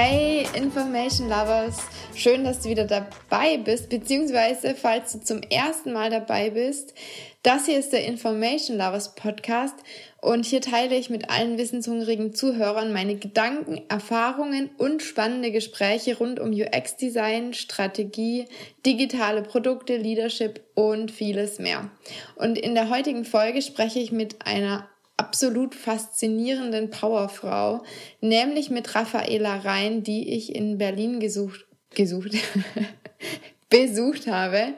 Hey Information Lovers, schön, dass du wieder dabei bist, beziehungsweise falls du zum ersten Mal dabei bist, das hier ist der Information Lovers Podcast und hier teile ich mit allen wissenshungrigen Zuhörern meine Gedanken, Erfahrungen und spannende Gespräche rund um UX-Design, Strategie, digitale Produkte, Leadership und vieles mehr. Und in der heutigen Folge spreche ich mit einer absolut faszinierenden Powerfrau, nämlich mit Raffaela Rhein, die ich in Berlin gesucht, gesucht, besucht habe.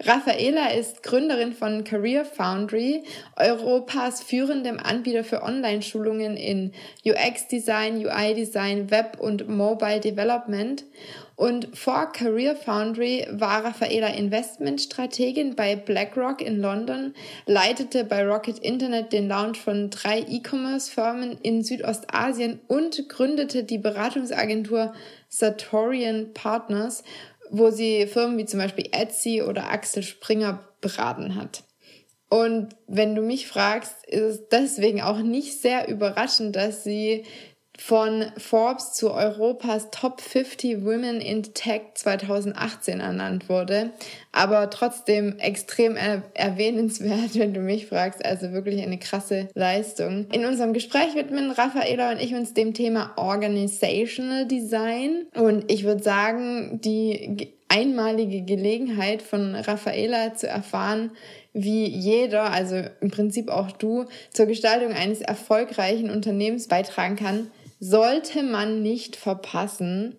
Raffaela ist Gründerin von Career Foundry, Europas führendem Anbieter für Online-Schulungen in UX-Design, UI-Design, Web- und Mobile Development und vor Career Foundry war Raffaela Investmentstrategin bei BlackRock in London, leitete bei Rocket Internet den Launch von drei E-Commerce-Firmen in Südostasien und gründete die Beratungsagentur Sartorian Partners, wo sie Firmen wie zum Beispiel Etsy oder Axel Springer beraten hat. Und wenn du mich fragst, ist es deswegen auch nicht sehr überraschend, dass sie von Forbes zu Europas Top 50 Women in Tech 2018 ernannt wurde. Aber trotzdem extrem er erwähnenswert, wenn du mich fragst. Also wirklich eine krasse Leistung. In unserem Gespräch widmen Raffaela und ich uns dem Thema Organizational Design. Und ich würde sagen, die einmalige Gelegenheit von Raffaela zu erfahren, wie jeder, also im Prinzip auch du, zur Gestaltung eines erfolgreichen Unternehmens beitragen kann, sollte man nicht verpassen.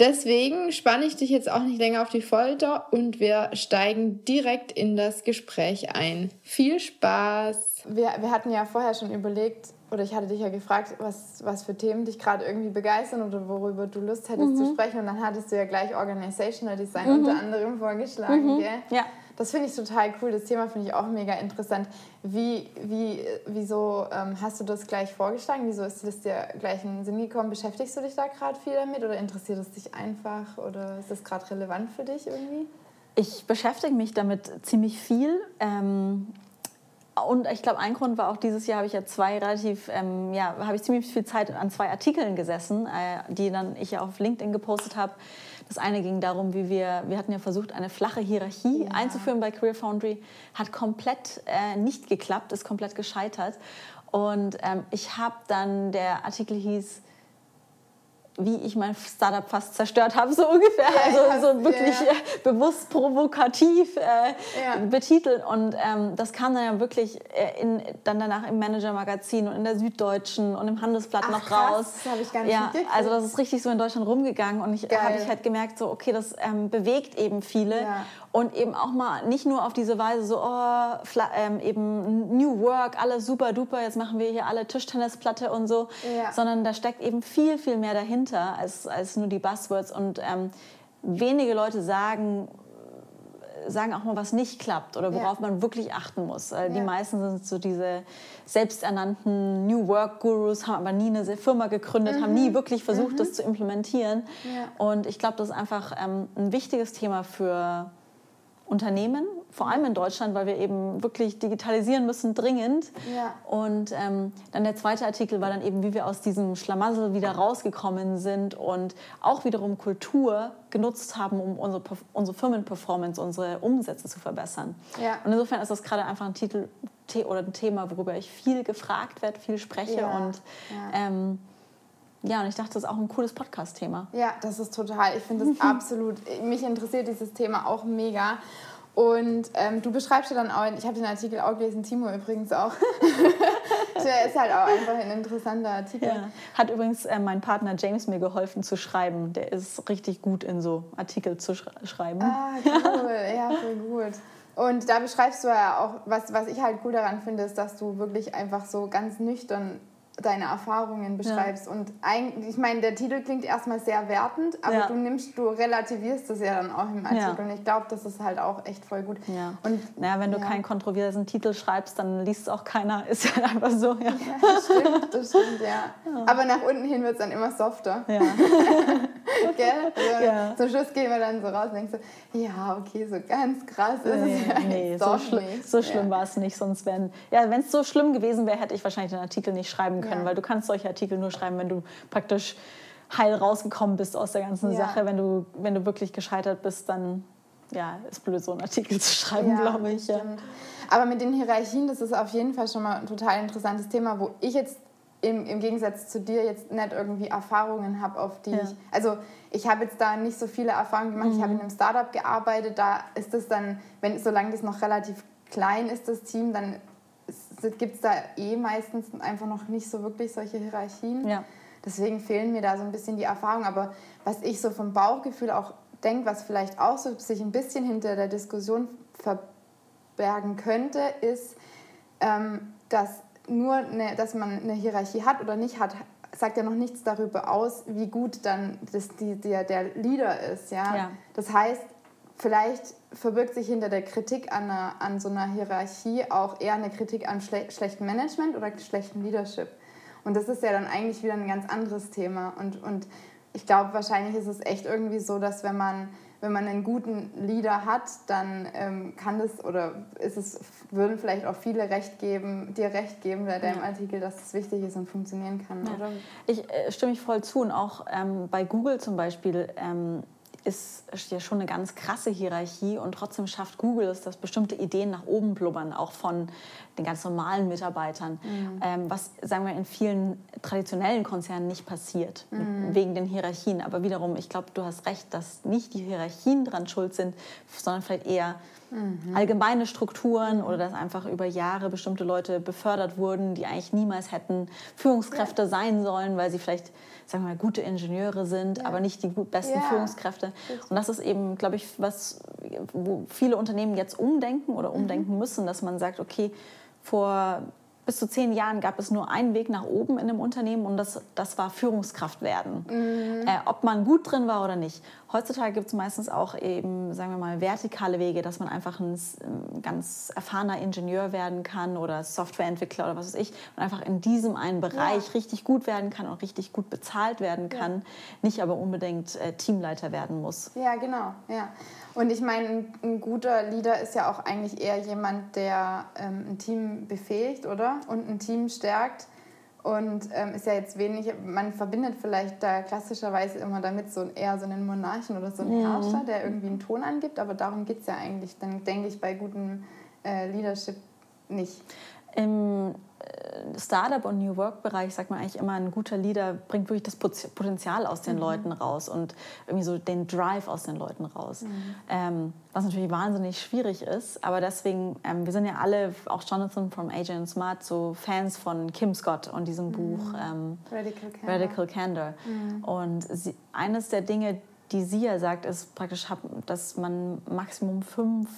Deswegen spanne ich dich jetzt auch nicht länger auf die Folter und wir steigen direkt in das Gespräch ein. Viel Spaß! Wir, wir hatten ja vorher schon überlegt, oder ich hatte dich ja gefragt, was, was für Themen dich gerade irgendwie begeistern oder worüber du Lust hättest mhm. zu sprechen. Und dann hattest du ja gleich Organizational Design mhm. unter anderem vorgeschlagen. Mhm. Gell? Ja. Das finde ich total cool. Das Thema finde ich auch mega interessant. Wie, wie, wieso ähm, hast du das gleich vorgeschlagen? Wieso ist das dir gleich in den Sinn gekommen? Beschäftigst du dich da gerade viel damit oder interessiert es dich einfach oder ist das gerade relevant für dich irgendwie? Ich beschäftige mich damit ziemlich viel. Ähm und ich glaube, ein Grund war auch dieses Jahr habe ich ja zwei relativ, ähm, ja, habe ich ziemlich viel Zeit an zwei Artikeln gesessen, äh, die dann ich ja auf LinkedIn gepostet habe das eine ging darum, wie wir, wir hatten ja versucht, eine flache Hierarchie ja. einzuführen bei Career Foundry, hat komplett äh, nicht geklappt, ist komplett gescheitert. Und ähm, ich habe dann, der Artikel hieß, wie ich mein Startup fast zerstört habe, so ungefähr. Ja, also so wirklich ja. Äh, bewusst provokativ äh, ja. betitelt. Und ähm, das kam dann ja wirklich äh, in, dann danach im Manager-Magazin und in der Süddeutschen und im Handelsblatt Ach, noch krass, raus. Das habe ich gar nicht ja, Also das ist richtig so in Deutschland rumgegangen und ich habe ich halt gemerkt, so okay, das ähm, bewegt eben viele und eben auch mal nicht nur auf diese Weise so, oh, ähm, eben New Work, alles super duper, jetzt machen wir hier alle Tischtennisplatte und so, ja. sondern da steckt eben viel, viel mehr dahinter als, als nur die Buzzwords und ähm, wenige Leute sagen, sagen auch mal, was nicht klappt oder worauf ja. man wirklich achten muss. Ja. Die meisten sind so diese selbsternannten New Work Gurus, haben aber nie eine Firma gegründet, mhm. haben nie wirklich versucht, mhm. das zu implementieren. Ja. Und ich glaube, das ist einfach ähm, ein wichtiges Thema für Unternehmen, vor allem in Deutschland, weil wir eben wirklich digitalisieren müssen, dringend. Ja. Und ähm, dann der zweite Artikel war dann eben, wie wir aus diesem Schlamassel wieder rausgekommen sind und auch wiederum Kultur genutzt haben, um unsere, unsere Firmenperformance, unsere Umsätze zu verbessern. Ja. Und insofern ist das gerade einfach ein Titel oder ein Thema, worüber ich viel gefragt werde, viel spreche ja. und ähm, ja, und ich dachte, das ist auch ein cooles Podcast-Thema. Ja, das ist total. Ich finde das absolut. Mich interessiert dieses Thema auch mega. Und ähm, du beschreibst ja dann auch, ich habe den Artikel auch gelesen, Timo übrigens auch. Der ist halt auch einfach ein interessanter Artikel. Ja. Hat übrigens äh, mein Partner James mir geholfen zu schreiben. Der ist richtig gut in so Artikel zu sch schreiben. Ah, cool. ja, voll gut. Und da beschreibst du ja auch, was, was ich halt cool daran finde, ist, dass du wirklich einfach so ganz nüchtern deine Erfahrungen beschreibst. Ja. Und eigentlich, ich meine, der Titel klingt erstmal sehr wertend, aber ja. du nimmst, du relativierst das ja dann auch im Artikel. Ja. Und ich glaube, das ist halt auch echt voll gut. Ja. Und naja, wenn du keinen kontroversen Titel schreibst, dann liest es auch keiner. Ist ja einfach so. Ja, das stimmt, das stimmt, ja. Aber nach unten hin wird es dann immer softer. Ja. Gell? Also ja. Zum Schluss gehen wir dann so raus und denkst so, ja, okay, so ganz krass ist nee, es nee, so, schli so schlimm war es nicht. Sonst wären, ja, wenn es so schlimm gewesen wäre, hätte ich wahrscheinlich den Artikel nicht schreiben können ja. weil du kannst solche Artikel nur schreiben, wenn du praktisch heil rausgekommen bist aus der ganzen ja. Sache. Wenn du, wenn du wirklich gescheitert bist, dann ja, ist blöd, so einen Artikel zu schreiben, ja, glaube ich. Ja. Aber mit den Hierarchien, das ist auf jeden Fall schon mal ein total interessantes Thema, wo ich jetzt im, im Gegensatz zu dir jetzt nicht irgendwie Erfahrungen habe, auf die ja. ich. Also ich habe jetzt da nicht so viele Erfahrungen gemacht. Mhm. Ich habe in einem Startup gearbeitet, da ist es dann, wenn solange das noch relativ klein ist, das Team, dann gibt es da eh meistens einfach noch nicht so wirklich solche Hierarchien. Ja. Deswegen fehlen mir da so ein bisschen die Erfahrungen. Aber was ich so vom Bauchgefühl auch denke, was vielleicht auch so sich ein bisschen hinter der Diskussion verbergen könnte, ist, ähm, dass nur, eine, dass man eine Hierarchie hat oder nicht hat, sagt ja noch nichts darüber aus, wie gut dann das, die, der, der Leader ist. Ja? ja? Das heißt, vielleicht verbirgt sich hinter der Kritik an, einer, an so einer Hierarchie auch eher eine Kritik an schle schlechtem Management oder schlechtem Leadership. Und das ist ja dann eigentlich wieder ein ganz anderes Thema. Und, und ich glaube, wahrscheinlich ist es echt irgendwie so, dass wenn man, wenn man einen guten Leader hat, dann ähm, kann das oder ist es, würden vielleicht auch viele recht geben, dir recht geben bei deinem ja. Artikel, dass es wichtig ist und funktionieren kann. Ja. Ich äh, stimme mich voll zu und auch ähm, bei Google zum Beispiel. Ähm, ist ja schon eine ganz krasse Hierarchie und trotzdem schafft Google es, dass bestimmte Ideen nach oben blubbern, auch von den ganz normalen Mitarbeitern, mhm. ähm, was, sagen wir, in vielen traditionellen Konzernen nicht passiert, mhm. wegen den Hierarchien. Aber wiederum, ich glaube, du hast recht, dass nicht die Hierarchien dran schuld sind, sondern vielleicht eher mhm. allgemeine Strukturen oder dass einfach über Jahre bestimmte Leute befördert wurden, die eigentlich niemals hätten Führungskräfte ja. sein sollen, weil sie vielleicht sagen wir mal, gute Ingenieure sind, ja. aber nicht die besten ja. Führungskräfte. Und das ist eben, glaube ich, was, wo viele Unternehmen jetzt umdenken oder umdenken mhm. müssen, dass man sagt, okay, vor bis zu zehn Jahren gab es nur einen Weg nach oben in einem Unternehmen und das, das war Führungskraft werden. Mhm. Äh, ob man gut drin war oder nicht. Heutzutage gibt es meistens auch eben, sagen wir mal, vertikale Wege, dass man einfach ein, ein ganz erfahrener Ingenieur werden kann oder Softwareentwickler oder was weiß ich und einfach in diesem einen Bereich ja. richtig gut werden kann und richtig gut bezahlt werden kann, ja. nicht aber unbedingt äh, Teamleiter werden muss. Ja, genau. Ja. Und ich meine, ein, ein, guter Leader ist ja auch eigentlich eher jemand, der ähm, ein Team befähigt, oder? Und ein Team stärkt. Und ähm, ist ja jetzt wenig, man verbindet vielleicht da klassischerweise immer damit so eher so einen Monarchen oder so einen mhm. Herrscher, der irgendwie einen Ton angibt, aber darum geht es ja eigentlich, dann denke ich, bei gutem äh, Leadership nicht. Im Startup- und New Work-Bereich sagt man eigentlich immer, ein guter Leader bringt wirklich das Potenzial aus den mhm. Leuten raus und irgendwie so den Drive aus den Leuten raus. Mhm. Ähm, was natürlich wahnsinnig schwierig ist, aber deswegen, ähm, wir sind ja alle, auch Jonathan from Agent Smart, so Fans von Kim Scott und diesem mhm. Buch ähm, Radical Candor. Radical Candor. Mhm. Und sie, eines der Dinge, die sie ja sagt, ist praktisch, dass man Maximum fünf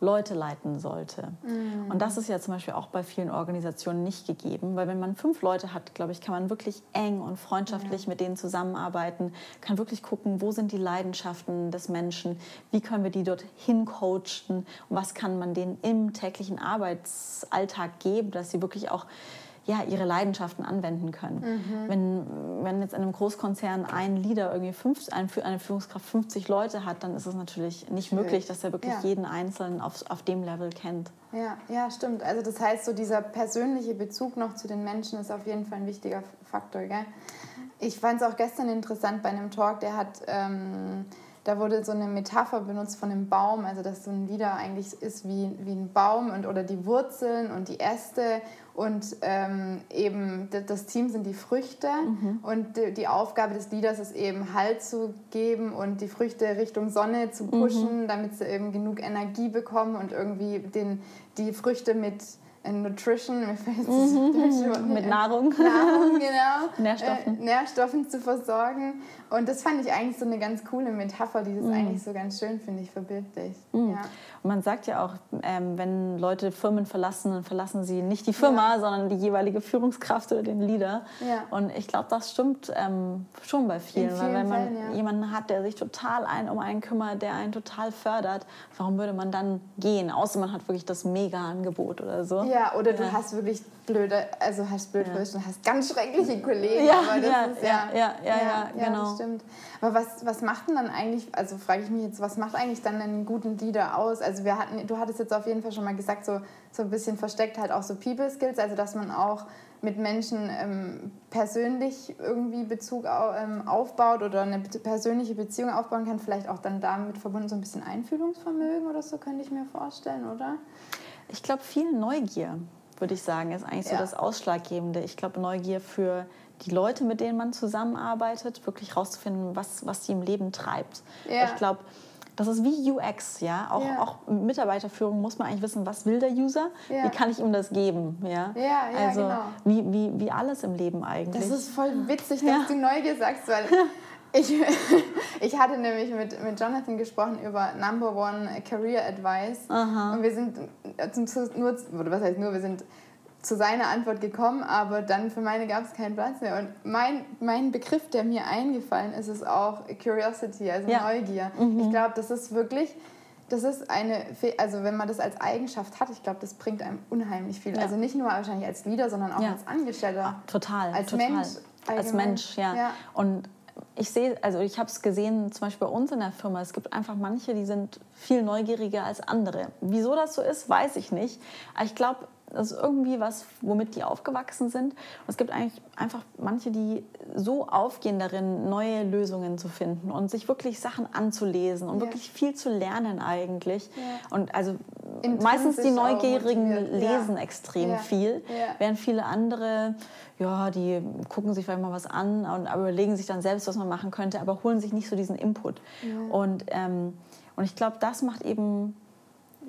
Leute leiten sollte. Mhm. Und das ist ja zum Beispiel auch bei vielen Organisationen nicht gegeben, weil wenn man fünf Leute hat, glaube ich, kann man wirklich eng und freundschaftlich ja. mit denen zusammenarbeiten, kann wirklich gucken, wo sind die Leidenschaften des Menschen, wie können wir die dorthin coachen und was kann man denen im täglichen Arbeitsalltag geben, dass sie wirklich auch ja, ihre Leidenschaften anwenden können. Mhm. Wenn, wenn jetzt in einem Großkonzern ein Leader irgendwie fünf, ein, eine Führungskraft 50 Leute hat, dann ist es natürlich nicht möglich, dass er wirklich ja. jeden Einzelnen auf, auf dem Level kennt. Ja, ja, stimmt. Also das heißt, so dieser persönliche Bezug noch zu den Menschen ist auf jeden Fall ein wichtiger Faktor. Gell? Ich fand es auch gestern interessant bei einem Talk, der hat... Ähm, da wurde so eine Metapher benutzt von einem Baum, also dass so ein Lieder eigentlich ist wie, wie ein Baum und, oder die Wurzeln und die Äste und ähm, eben das Team sind die Früchte mhm. und die, die, Aufgabe des Leaders ist eben Halt zu geben und die Früchte Richtung Sonne zu pushen, mhm. damit sie eben genug Energie bekommen und irgendwie den, die Früchte mit Nutrition, mhm. mit Nahrung, Nahrung genau, Nährstoffen. Äh, Nährstoffen zu versorgen. Und das fand ich eigentlich so eine ganz coole Metapher, die das mhm. eigentlich so ganz schön, finde ich, verbildlicht. Mhm. Ja. Und man sagt ja auch, ähm, wenn Leute Firmen verlassen, dann verlassen sie nicht die Firma, ja. sondern die jeweilige Führungskraft oder den Leader. Ja. Und ich glaube, das stimmt ähm, schon bei vielen. vielen. Weil wenn man Fällen, jemanden hat, der sich total ein, um einen kümmert, der einen total fördert, warum würde man dann gehen? Außer man hat wirklich das Mega-Angebot oder so. Ja, oder du hast wirklich blöde, also hast blöd ja. und hast ganz schreckliche Kollegen. Ja, aber das ja, ist, ja, ja, genau. stimmt. Aber was, was macht denn dann eigentlich, also frage ich mich jetzt, was macht eigentlich dann einen guten Leader aus? Also wir hatten, du hattest jetzt auf jeden Fall schon mal gesagt, so, so ein bisschen versteckt halt auch so People Skills, also dass man auch mit Menschen ähm, persönlich irgendwie Bezug ähm, aufbaut oder eine persönliche Beziehung aufbauen kann, vielleicht auch dann damit verbunden so ein bisschen Einfühlungsvermögen oder so, könnte ich mir vorstellen, oder? Ich glaube, viel Neugier, würde ich sagen, ist eigentlich so ja. das Ausschlaggebende. Ich glaube, Neugier für die Leute, mit denen man zusammenarbeitet, wirklich rauszufinden, was, was sie im Leben treibt. Ja. Ich glaube, das ist wie UX, ja. Auch, ja. auch Mitarbeiterführung muss man eigentlich wissen, was will der User, ja. wie kann ich ihm das geben, ja. Ja, ja also genau. wie, wie, wie alles im Leben eigentlich. Das ist voll witzig, dass du Neugier sagst, weil ich, ich hatte nämlich mit, mit Jonathan gesprochen über Number One Career Advice Aha. und wir sind nur, was heißt nur, wir sind zu seiner Antwort gekommen, aber dann für meine gab es keinen Platz mehr. Und mein, mein Begriff, der mir eingefallen ist, ist auch Curiosity, also ja. Neugier. Mhm. Ich glaube, das ist wirklich, das ist eine, also wenn man das als Eigenschaft hat, ich glaube, das bringt einem unheimlich viel. Ja. Also nicht nur wahrscheinlich als Leader, sondern auch ja. als Angestellter. Total. Als total. Mensch. Allgemein. Als Mensch, ja. ja. Und ich sehe, also ich habe es gesehen, zum Beispiel bei uns in der Firma, es gibt einfach manche, die sind viel neugieriger als andere. Wieso das so ist, weiß ich nicht. Aber ich glaube, das ist irgendwie was, womit die aufgewachsen sind. Und es gibt eigentlich einfach manche, die so aufgehen darin, neue Lösungen zu finden und sich wirklich Sachen anzulesen und ja. wirklich viel zu lernen eigentlich. Ja. Und also meistens die Neugierigen lesen ja. extrem viel, während viele andere, ja, die gucken sich vielleicht mal was an und überlegen sich dann selbst, was man machen könnte, aber holen sich nicht so diesen Input. Und, ähm, und ich glaube, das macht eben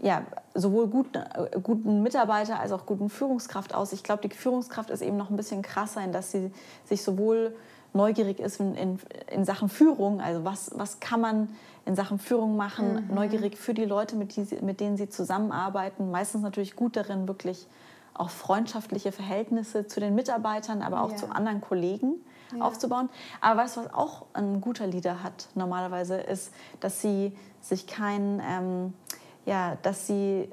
ja, sowohl guten, äh, guten Mitarbeiter als auch guten Führungskraft aus. Ich glaube, die Führungskraft ist eben noch ein bisschen krasser, in dass sie sich sowohl neugierig ist in, in, in Sachen Führung, also was, was kann man in Sachen Führung machen, mhm. neugierig für die Leute, mit, die, mit denen sie zusammenarbeiten, meistens natürlich gut darin, wirklich auch freundschaftliche Verhältnisse zu den Mitarbeitern, aber auch ja. zu anderen Kollegen ja. aufzubauen. Aber weißt du, was auch ein guter Leader hat normalerweise, ist, dass sie sich kein... Ähm, ja, dass sie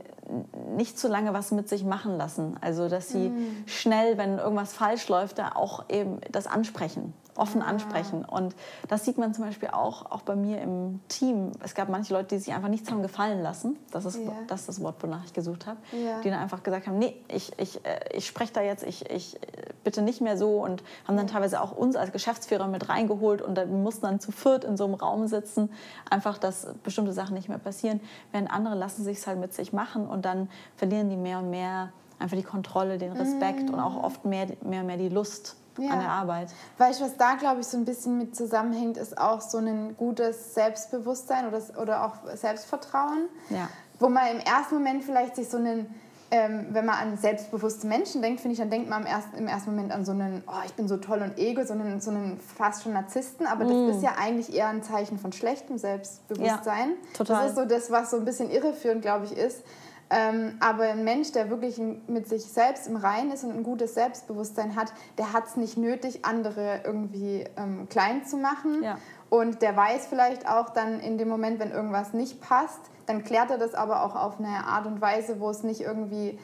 nicht zu lange was mit sich machen lassen. Also, dass sie mm. schnell, wenn irgendwas falsch läuft, da auch eben das ansprechen offen ansprechen. Und das sieht man zum Beispiel auch, auch bei mir im Team. Es gab manche Leute, die sich einfach nichts haben gefallen lassen. Das ist, ja. das, ist das Wort, wonach ich gesucht habe. Ja. Die dann einfach gesagt haben, nee, ich, ich, äh, ich spreche da jetzt, ich, ich bitte nicht mehr so. Und haben dann teilweise auch uns als Geschäftsführer mit reingeholt. Und wir mussten dann zu viert in so einem Raum sitzen. Einfach, dass bestimmte Sachen nicht mehr passieren. Während andere lassen sich es halt mit sich machen. Und dann verlieren die mehr und mehr einfach die Kontrolle, den Respekt mm. und auch oft mehr, mehr und mehr die Lust ja. an der Arbeit. Weißt du, was da, glaube ich, so ein bisschen mit zusammenhängt, ist auch so ein gutes Selbstbewusstsein oder, oder auch Selbstvertrauen. Ja. Wo man im ersten Moment vielleicht sich so einen, ähm, wenn man an selbstbewusste Menschen denkt, finde ich, dann denkt man im ersten, im ersten Moment an so einen, oh, ich bin so toll und ego, so einen, so einen fast schon Narzissten. Aber das mm. ist ja eigentlich eher ein Zeichen von schlechtem Selbstbewusstsein. Ja, total. Das ist so das, was so ein bisschen irreführend, glaube ich, ist ähm, aber ein Mensch, der wirklich mit sich selbst im Reinen ist und ein gutes Selbstbewusstsein hat, der hat es nicht nötig, andere irgendwie ähm, klein zu machen. Ja. Und der weiß vielleicht auch dann in dem Moment, wenn irgendwas nicht passt, dann klärt er das aber auch auf eine Art und Weise, wo es nicht irgendwie,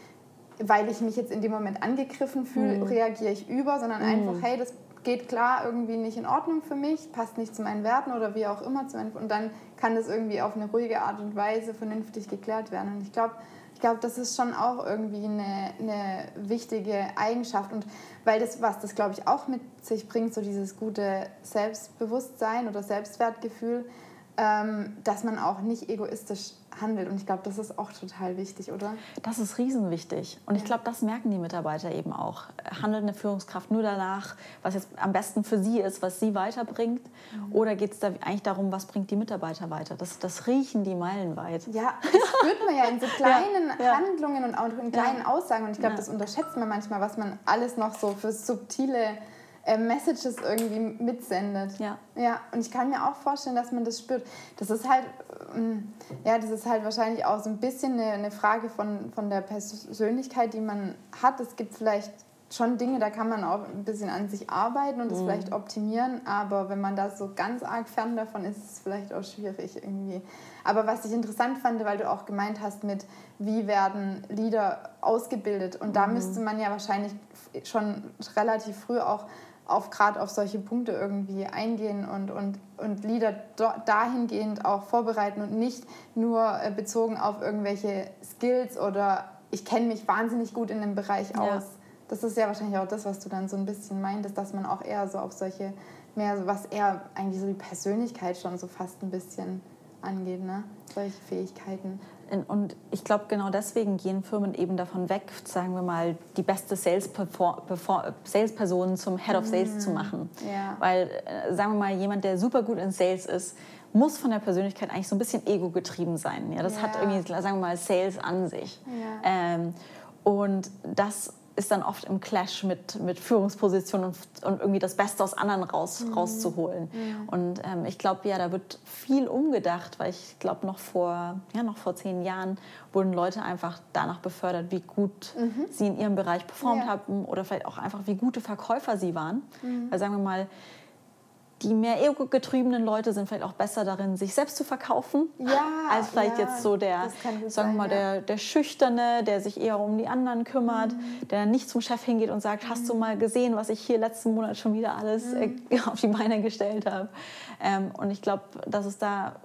weil ich mich jetzt in dem Moment angegriffen fühle, mhm. reagiere ich über, sondern mhm. einfach, hey, das geht klar irgendwie nicht in Ordnung für mich, passt nicht zu meinen Werten oder wie auch immer. und dann kann das irgendwie auf eine ruhige Art und Weise vernünftig geklärt werden. Und ich glaube, ich glaube, das ist schon auch irgendwie eine, eine wichtige Eigenschaft. Und weil das, was das, glaube ich, auch mit sich bringt, so dieses gute Selbstbewusstsein oder Selbstwertgefühl, ähm, dass man auch nicht egoistisch handelt. Und ich glaube, das ist auch total wichtig, oder? Das ist riesenwichtig. Und ich glaube, das merken die Mitarbeiter eben auch. Handelt eine Führungskraft nur danach, was jetzt am besten für sie ist, was sie weiterbringt? Mhm. Oder geht es da eigentlich darum, was bringt die Mitarbeiter weiter? Das, das riechen die meilenweit. Ja, das spürt man ja in so kleinen ja, Handlungen und auch in kleinen ja. Aussagen. Und ich glaube, das unterschätzt man manchmal, was man alles noch so für subtile äh, Messages irgendwie mitsendet. Ja. Ja, und ich kann mir auch vorstellen, dass man das spürt. Das ist halt, ähm, ja, das ist halt wahrscheinlich auch so ein bisschen eine, eine Frage von, von der Persönlichkeit, die man hat. Es gibt vielleicht schon Dinge, da kann man auch ein bisschen an sich arbeiten und es mhm. vielleicht optimieren, aber wenn man da so ganz arg fern davon ist, ist es vielleicht auch schwierig irgendwie. Aber was ich interessant fand, weil du auch gemeint hast mit, wie werden Lieder ausgebildet und da mhm. müsste man ja wahrscheinlich schon relativ früh auch auf gerade auf solche Punkte irgendwie eingehen und, und, und Lieder dahingehend auch vorbereiten und nicht nur äh, bezogen auf irgendwelche Skills oder ich kenne mich wahnsinnig gut in dem Bereich aus. das ist ja wahrscheinlich auch das, was du dann so ein bisschen meintest, dass man auch eher so auf solche, mehr was eher eigentlich so die Persönlichkeit schon so fast ein bisschen angeht, ne? Solche Fähigkeiten. Und ich glaube, genau deswegen gehen Firmen eben davon weg, sagen wir mal, die beste Salesperson zum Head of Sales mm. zu machen. Ja. Weil, äh, sagen wir mal, jemand, der super gut in Sales ist, muss von der Persönlichkeit eigentlich so ein bisschen ego-getrieben sein. Ja, das ja. hat irgendwie, sagen wir mal, Sales an sich. Ja. Ähm, und das ist dann oft im Clash mit, mit Führungspositionen und, und irgendwie das Beste aus anderen raus, mhm. rauszuholen. Mhm. Und ähm, ich glaube, ja, da wird viel umgedacht, weil ich glaube, noch vor, ja, noch vor zehn Jahren wurden Leute einfach danach befördert, wie gut mhm. sie in ihrem Bereich performt ja. haben oder vielleicht auch einfach, wie gute Verkäufer sie waren. Mhm. Weil sagen wir mal, die mehr ego-getriebenen Leute sind vielleicht auch besser darin, sich selbst zu verkaufen, ja, als vielleicht ja, jetzt so der, sagen wir mal, der, der Schüchterne, der sich eher um die anderen kümmert, mhm. der nicht zum Chef hingeht und sagt, mhm. hast du mal gesehen, was ich hier letzten Monat schon wieder alles mhm. äh, auf die Beine gestellt habe. Ähm, und ich glaube, dass es da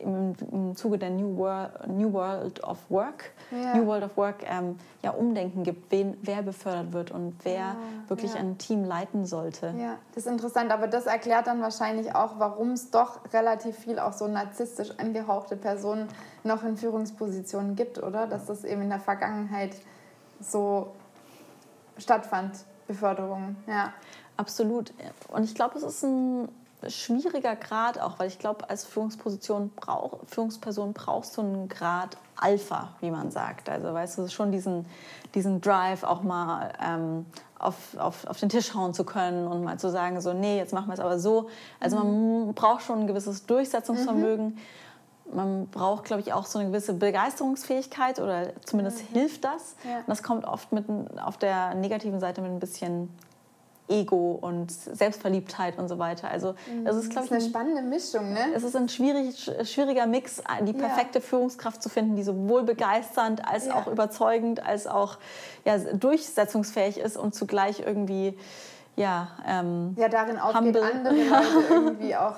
im, im Zuge der New World, New World of Work. New World of Work ähm, ja, Umdenken gibt, wen, wer befördert wird und wer wirklich ein Team leiten sollte. Ja, das ist interessant, aber das erklärt dann wahrscheinlich auch, warum es doch relativ viel auch so narzisstisch angehauchte Personen noch in Führungspositionen gibt, oder? Dass das eben in der Vergangenheit so stattfand, Beförderung, ja. Absolut. Und ich glaube, es ist ein schwieriger Grad auch, weil ich glaube, als Führungsposition brauch, Führungsperson brauchst du einen Grad Alpha, wie man sagt. Also weißt du, schon diesen, diesen Drive auch mal ähm, auf, auf, auf den Tisch hauen zu können und mal zu sagen, so, nee, jetzt machen wir es aber so. Also mhm. man braucht schon ein gewisses Durchsetzungsvermögen. Mhm. Man braucht, glaube ich, auch so eine gewisse Begeisterungsfähigkeit oder zumindest mhm. hilft das. Ja. Und das kommt oft mit, auf der negativen Seite mit ein bisschen Ego und Selbstverliebtheit und so weiter. Also das ist, glaube ich, eine spannende Mischung. Ne? Es ist ein schwierig, schwieriger Mix, die perfekte ja. Führungskraft zu finden, die sowohl begeisternd als ja. auch überzeugend, als auch ja, durchsetzungsfähig ist und zugleich irgendwie ja ähm, ja darin aufgeht, humble. andere Leute irgendwie auch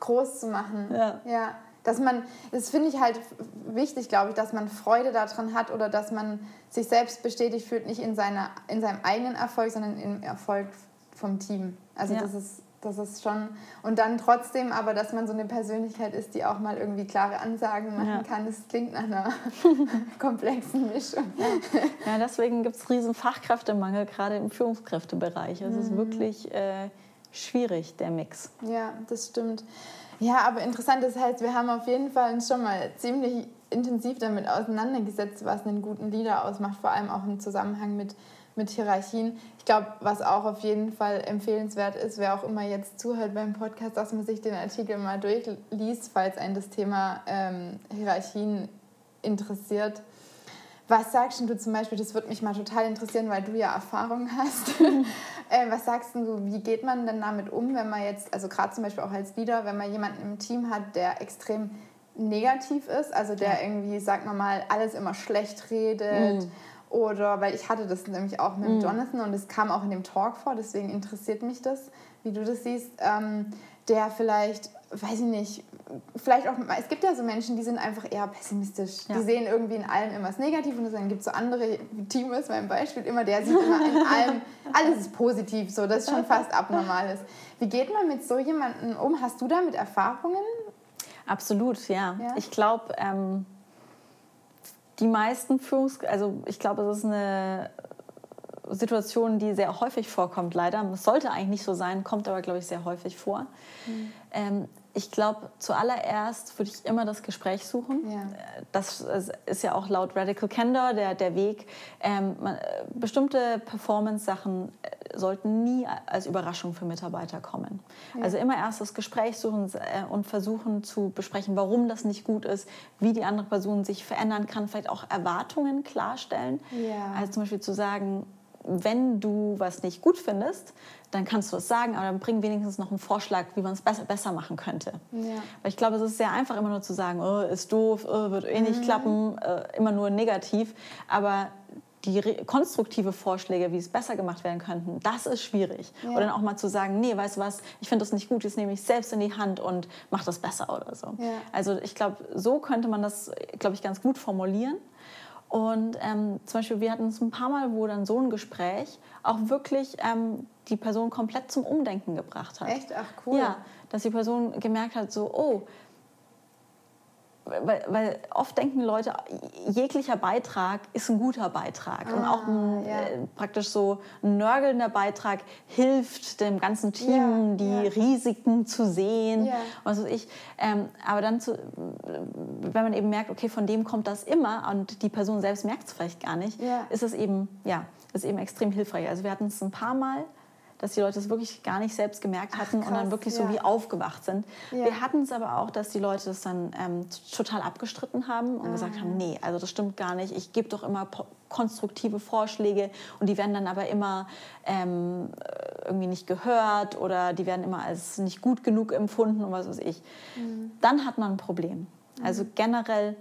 groß zu machen. Ja. ja. Dass man, das finde ich halt wichtig, glaube ich, dass man Freude daran hat oder dass man sich selbst bestätigt fühlt, nicht in, seiner, in seinem eigenen Erfolg, sondern im Erfolg vom Team. Also ja. das ist das ist schon und dann trotzdem aber, dass man so eine Persönlichkeit ist, die auch mal irgendwie klare Ansagen machen ja. kann. Das klingt nach einer komplexen Mischung. Ja, deswegen gibt es riesen Fachkräftemangel, gerade im Führungskräftebereich. Es mhm. ist wirklich äh, schwierig, der Mix. Ja, das stimmt. Ja, aber interessant, das heißt, wir haben auf jeden Fall uns schon mal ziemlich intensiv damit auseinandergesetzt, was einen guten Leader ausmacht, vor allem auch im Zusammenhang mit mit Hierarchien. Ich glaube, was auch auf jeden Fall empfehlenswert ist, wer auch immer jetzt zuhört beim Podcast, dass man sich den Artikel mal durchliest, falls ein das Thema ähm, Hierarchien interessiert. Was sagst du zum Beispiel, das würde mich mal total interessieren, weil du ja Erfahrung hast. äh, was sagst du, wie geht man denn damit um, wenn man jetzt, also gerade zum Beispiel auch als Leader, wenn man jemanden im Team hat, der extrem negativ ist, also der ja. irgendwie, sagen wir mal, alles immer schlecht redet. Mhm oder, weil ich hatte das nämlich auch mit mhm. Jonathan und es kam auch in dem Talk vor, deswegen interessiert mich das, wie du das siehst, ähm, der vielleicht, weiß ich nicht, vielleicht auch, es gibt ja so Menschen, die sind einfach eher pessimistisch. Ja. Die sehen irgendwie in allem immer das Negative und dann gibt es so andere, Timo ist mein Beispiel, immer der sieht immer in allem, alles ist positiv, so, das schon fast abnormal ist. Wie geht man mit so jemandem um? Hast du damit Erfahrungen? Absolut, ja. ja? Ich glaube, ähm, die meisten Führungs... Also ich glaube, es ist eine Situation, die sehr häufig vorkommt, leider. Es sollte eigentlich nicht so sein, kommt aber, glaube ich, sehr häufig vor. Mhm. Ähm, ich glaube, zuallererst würde ich immer das Gespräch suchen. Ja. Das ist ja auch laut Radical Candor der, der Weg. Ähm, man, bestimmte Performance-Sachen äh, sollten nie als Überraschung für Mitarbeiter kommen. Ja. Also immer erst das Gespräch suchen äh, und versuchen zu besprechen, warum das nicht gut ist, wie die andere Person sich verändern kann, vielleicht auch Erwartungen klarstellen. Ja. Also zum Beispiel zu sagen, wenn du was nicht gut findest, dann kannst du es sagen, aber dann bring wenigstens noch einen Vorschlag, wie man es besser, besser machen könnte. Ja. Weil ich glaube, es ist sehr einfach, immer nur zu sagen, oh, ist doof, oh, wird eh nicht mhm. klappen, äh, immer nur negativ. Aber die konstruktive Vorschläge, wie es besser gemacht werden könnte, das ist schwierig. Ja. Oder dann auch mal zu sagen, nee, weißt du was, ich finde das nicht gut, jetzt nehme ich selbst in die Hand und mache das besser oder so. Ja. Also ich glaube, so könnte man das, glaube ich, ganz gut formulieren. Und ähm, zum Beispiel, wir hatten es ein paar Mal, wo dann so ein Gespräch auch wirklich ähm, die Person komplett zum Umdenken gebracht hat. Echt? Ach cool. Ja, dass die Person gemerkt hat, so, oh, weil, weil, oft denken Leute, jeglicher Beitrag ist ein guter Beitrag. Ah, und auch ein ja. äh, praktisch so ein nörgelnder Beitrag hilft dem ganzen Team, ja, die ja. Risiken zu sehen. Was weiß ich. Ähm, aber dann, zu, wenn man eben merkt, okay, von dem kommt das immer und die Person selbst merkt es vielleicht gar nicht, ist es eben, ja, ist eben extrem hilfreich. Also wir hatten es ein paar Mal dass die Leute es wirklich gar nicht selbst gemerkt hatten Ach, krass, und dann wirklich ja. so wie aufgewacht sind. Ja. Wir hatten es aber auch, dass die Leute das dann ähm, total abgestritten haben und ah. gesagt haben, nee, also das stimmt gar nicht. Ich gebe doch immer konstruktive Vorschläge und die werden dann aber immer ähm, irgendwie nicht gehört oder die werden immer als nicht gut genug empfunden und was weiß ich. Mhm. Dann hat man ein Problem. Also mhm. generell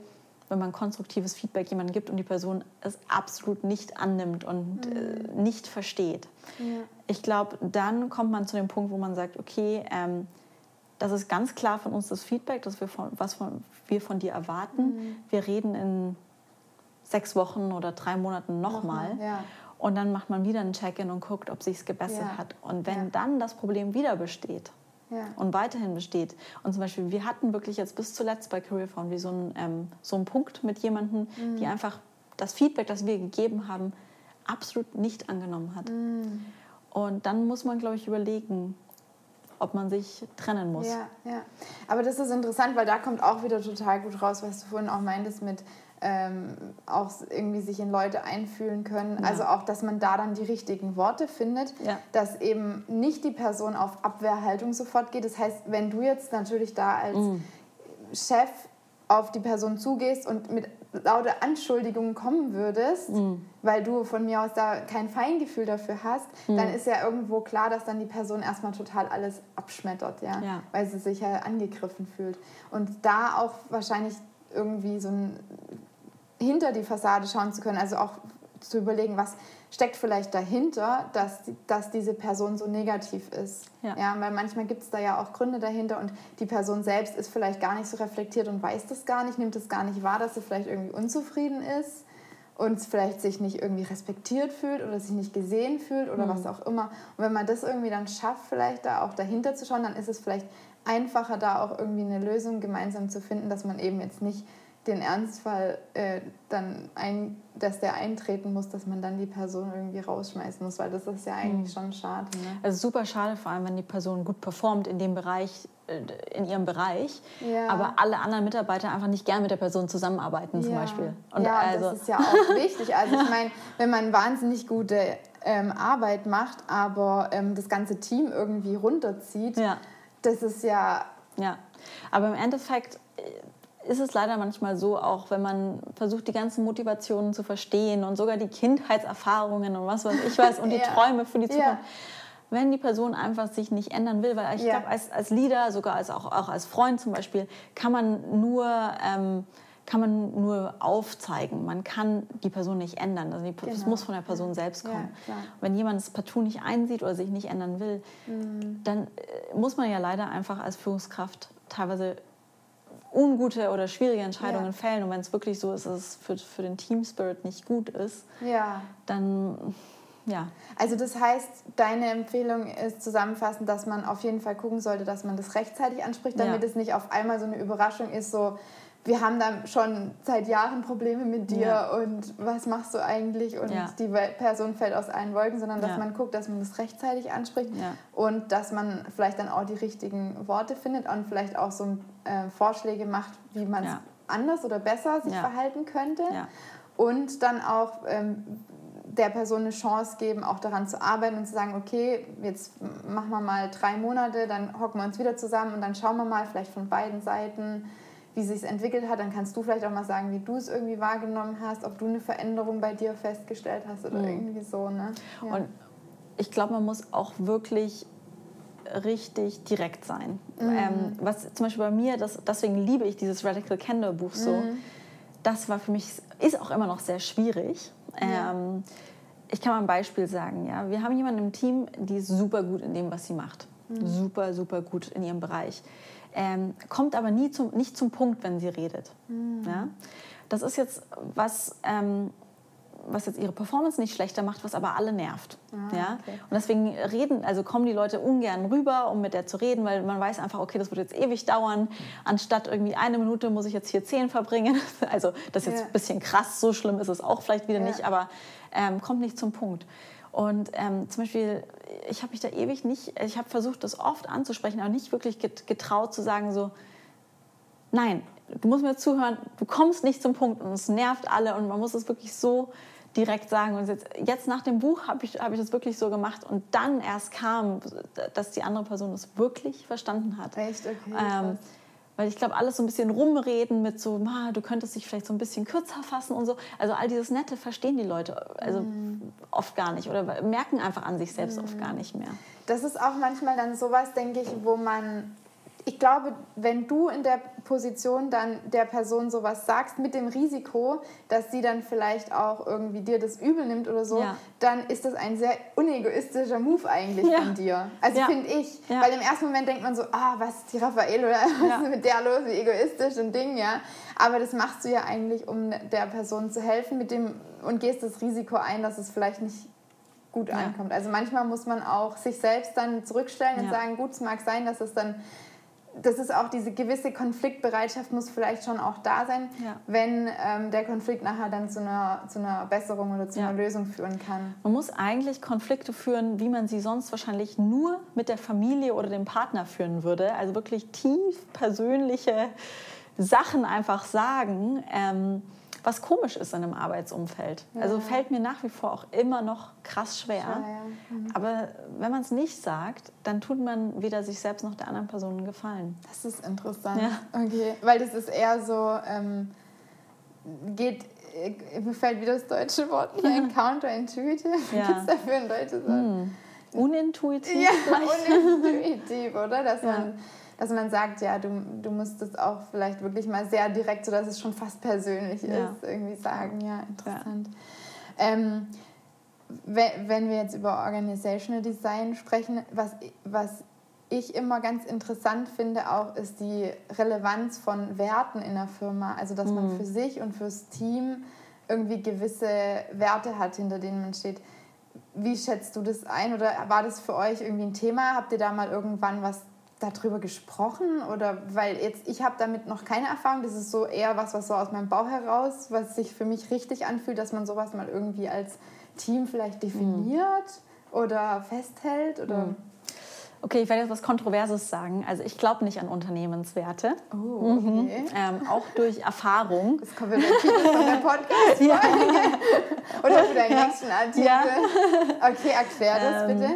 wenn man konstruktives Feedback jemandem gibt und die Person es absolut nicht annimmt und mhm. äh, nicht versteht. Ja. Ich glaube, dann kommt man zu dem Punkt, wo man sagt, okay, ähm, das ist ganz klar von uns das Feedback, das wir von, was von, wir von dir erwarten. Mhm. Wir reden in sechs Wochen oder drei Monaten nochmal. Noch ja. Und dann macht man wieder ein Check-in und guckt, ob sich es gebessert ja. hat. Und wenn dann das Problem wieder besteht, ja. und weiterhin besteht. Und zum Beispiel, wir hatten wirklich jetzt bis zuletzt bei Career Foundry so einen, ähm, so einen Punkt mit jemandem, mhm. die einfach das Feedback, das wir gegeben haben, absolut nicht angenommen hat. Mhm. Und dann muss man, glaube ich, überlegen, ob man sich trennen muss. Ja, ja. Aber das ist interessant, weil da kommt auch wieder total gut raus, was du vorhin auch meintest mit ähm, auch irgendwie sich in Leute einfühlen können. Ja. Also auch, dass man da dann die richtigen Worte findet, ja. dass eben nicht die Person auf Abwehrhaltung sofort geht. Das heißt, wenn du jetzt natürlich da als mhm. Chef auf die Person zugehst und mit lauter Anschuldigungen kommen würdest, mhm. weil du von mir aus da kein Feingefühl dafür hast, mhm. dann ist ja irgendwo klar, dass dann die Person erstmal total alles abschmettert, ja? ja? weil sie sich ja angegriffen fühlt. Und da auch wahrscheinlich irgendwie so ein hinter die Fassade schauen zu können, also auch zu überlegen, was steckt vielleicht dahinter, dass, dass diese Person so negativ ist. Ja. ja weil manchmal gibt es da ja auch Gründe dahinter und die Person selbst ist vielleicht gar nicht so reflektiert und weiß das gar nicht, nimmt es gar nicht wahr, dass sie vielleicht irgendwie unzufrieden ist und vielleicht sich nicht irgendwie respektiert fühlt oder sich nicht gesehen fühlt oder mhm. was auch immer. Und wenn man das irgendwie dann schafft, vielleicht da auch dahinter zu schauen, dann ist es vielleicht einfacher, da auch irgendwie eine Lösung gemeinsam zu finden, dass man eben jetzt nicht den Ernstfall äh, dann ein, dass der eintreten muss, dass man dann die Person irgendwie rausschmeißen muss, weil das ist ja eigentlich mhm. schon schade. Ne? Also super schade, vor allem wenn die Person gut performt in dem Bereich, äh, in ihrem Bereich, ja. aber alle anderen Mitarbeiter einfach nicht gern mit der Person zusammenarbeiten zum ja. Beispiel. Und ja, also das ist ja auch wichtig. Also ich meine, wenn man wahnsinnig gute ähm, Arbeit macht, aber ähm, das ganze Team irgendwie runterzieht, ja. das ist ja... Ja, aber im Endeffekt äh, ist es leider manchmal so, auch wenn man versucht, die ganzen Motivationen zu verstehen und sogar die Kindheitserfahrungen und was weiß ich weiß und die ja. Träume für die Zukunft. Ja. Wenn die Person einfach sich nicht ändern will, weil ich ja. glaube, als, als Leader, sogar als, auch, auch als Freund zum Beispiel, kann man nur... Ähm, kann man nur aufzeigen. Man kann die Person nicht ändern. Also genau. Das muss von der Person selbst kommen. Ja, Wenn jemand es partout nicht einsieht oder sich nicht ändern will, mhm. dann äh, muss man ja leider einfach als Führungskraft teilweise ungute oder schwierige Entscheidungen ja. fällen. Und wenn es wirklich so ist, dass es für, für den Team Spirit nicht gut ist, ja. dann ja. Also das heißt, deine Empfehlung ist zusammenfassend, dass man auf jeden Fall gucken sollte, dass man das rechtzeitig anspricht, damit ja. es nicht auf einmal so eine Überraschung ist, so wir haben da schon seit Jahren Probleme mit dir ja. und was machst du eigentlich und ja. die Person fällt aus allen Wolken, sondern dass ja. man guckt, dass man das rechtzeitig anspricht und dass man vielleicht dann auch die richtigen Worte findet und vielleicht auch so äh, Vorschläge macht, wie man es anders oder besser sich verhalten könnte und dann auch ähm, der Person eine Chance geben, auch daran zu arbeiten und zu sagen, okay, jetzt machen wir mal drei Monate, dann hocken wir uns wieder zusammen und dann schauen wir mal vielleicht von beiden Seiten, wie sich entwickelt hat, dann kannst du vielleicht auch mal sagen, wie du es irgendwie wahrgenommen hast, ob du eine Veränderung bei dir festgestellt hast oder mhm. irgendwie so. Ne? Ja. Und ich glaube, man muss auch wirklich richtig direkt sein. Mhm. Ähm, was zum Beispiel bei mir, das, deswegen liebe ich dieses Radical Candor Buch so. Mhm. Das war für mich, ist auch immer noch sehr schwierig. Ja. Ähm, ich kann mal ein Beispiel sagen. Ja? Wir haben jemanden im Team, die ist super gut in dem, was sie macht. Mhm. Super, super gut in ihrem Bereich ähm, kommt aber nie zum, nicht zum Punkt, wenn sie redet. Mhm. Ja? das ist jetzt was, ähm, was jetzt ihre Performance nicht schlechter macht, was aber alle nervt. Ah, ja? Okay. Und deswegen reden, also kommen die Leute ungern rüber, um mit der zu reden, weil man weiß einfach, okay, das wird jetzt ewig dauern. Anstatt irgendwie eine Minute muss ich jetzt hier zehn verbringen. Also das ist jetzt ja. ein bisschen krass, so schlimm ist es auch vielleicht wieder ja. nicht, aber ähm, kommt nicht zum Punkt. Und ähm, zum Beispiel, ich habe mich da ewig nicht, ich habe versucht, das oft anzusprechen, aber nicht wirklich getraut zu sagen, so, nein, du musst mir zuhören, du kommst nicht zum Punkt und es nervt alle und man muss es wirklich so direkt sagen. Und jetzt, jetzt nach dem Buch habe ich, hab ich das wirklich so gemacht und dann erst kam, dass die andere Person es wirklich verstanden hat. Echt? Okay. Ähm, weil ich glaube, alles so ein bisschen rumreden mit so, ah, du könntest dich vielleicht so ein bisschen kürzer fassen und so. Also all dieses Nette verstehen die Leute also mm. oft gar nicht oder merken einfach an sich selbst mm. oft gar nicht mehr. Das ist auch manchmal dann sowas, denke ich, wo man ich glaube, wenn du in der Position dann der Person sowas sagst, mit dem Risiko, dass sie dann vielleicht auch irgendwie dir das übel nimmt oder so, ja. dann ist das ein sehr unegoistischer Move eigentlich ja. von dir. Also ja. finde ich. Weil im ersten Moment denkt man so, ah, was ist die Raphael oder was ist mit der los, wie egoistisch und Ding, ja. Aber das machst du ja eigentlich, um der Person zu helfen mit dem und gehst das Risiko ein, dass es vielleicht nicht gut ankommt. Also manchmal muss man auch sich selbst dann zurückstellen und sagen, gut, es mag sein, dass es dann das ist auch diese gewisse Konfliktbereitschaft muss vielleicht schon auch da sein, ja. wenn ähm, der Konflikt nachher dann zu einer, zu einer Besserung oder zu ja. einer Lösung führen kann. Man muss eigentlich Konflikte führen, wie man sie sonst wahrscheinlich nur mit der Familie oder dem Partner führen würde. Also wirklich tief persönliche Sachen einfach sagen. Ähm, was komisch ist in einem Arbeitsumfeld. Ja. Also fällt mir nach wie vor auch immer noch krass schwer. schwer ja. mhm. Aber wenn man es nicht sagt, dann tut man weder sich selbst noch der anderen Person einen Gefallen. Das ist interessant. Ja. Okay, weil das ist eher so, ähm, geht, äh, mir fällt wieder das deutsche Wort hier, counterintuitive. Ja. Gibt es dafür ein deutsches Wort? Hm. Unintuitiv? Ja, unintuitiv, oder? Dass man dass man sagt, ja, du, du musst es auch vielleicht wirklich mal sehr direkt, sodass es schon fast persönlich ja. ist, irgendwie sagen. Ja, interessant. Ja. Ähm, wenn wir jetzt über Organizational Design sprechen, was, was ich immer ganz interessant finde auch, ist die Relevanz von Werten in der Firma. Also, dass man mhm. für sich und fürs Team irgendwie gewisse Werte hat, hinter denen man steht. Wie schätzt du das ein oder war das für euch irgendwie ein Thema? Habt ihr da mal irgendwann was darüber gesprochen oder weil jetzt ich habe damit noch keine Erfahrung, das ist so eher was, was so aus meinem Bauch heraus, was sich für mich richtig anfühlt, dass man sowas mal irgendwie als Team vielleicht definiert mhm. oder festhält oder mhm. Okay, ich werde jetzt was Kontroverses sagen. Also ich glaube nicht an Unternehmenswerte. Oh, mhm. okay. Mhm. Ähm, auch durch Erfahrung. Das kommt wieder von der Podcast. ja. Oder für deinen nächsten Artikel. Ja. Okay, erklär das ähm, bitte.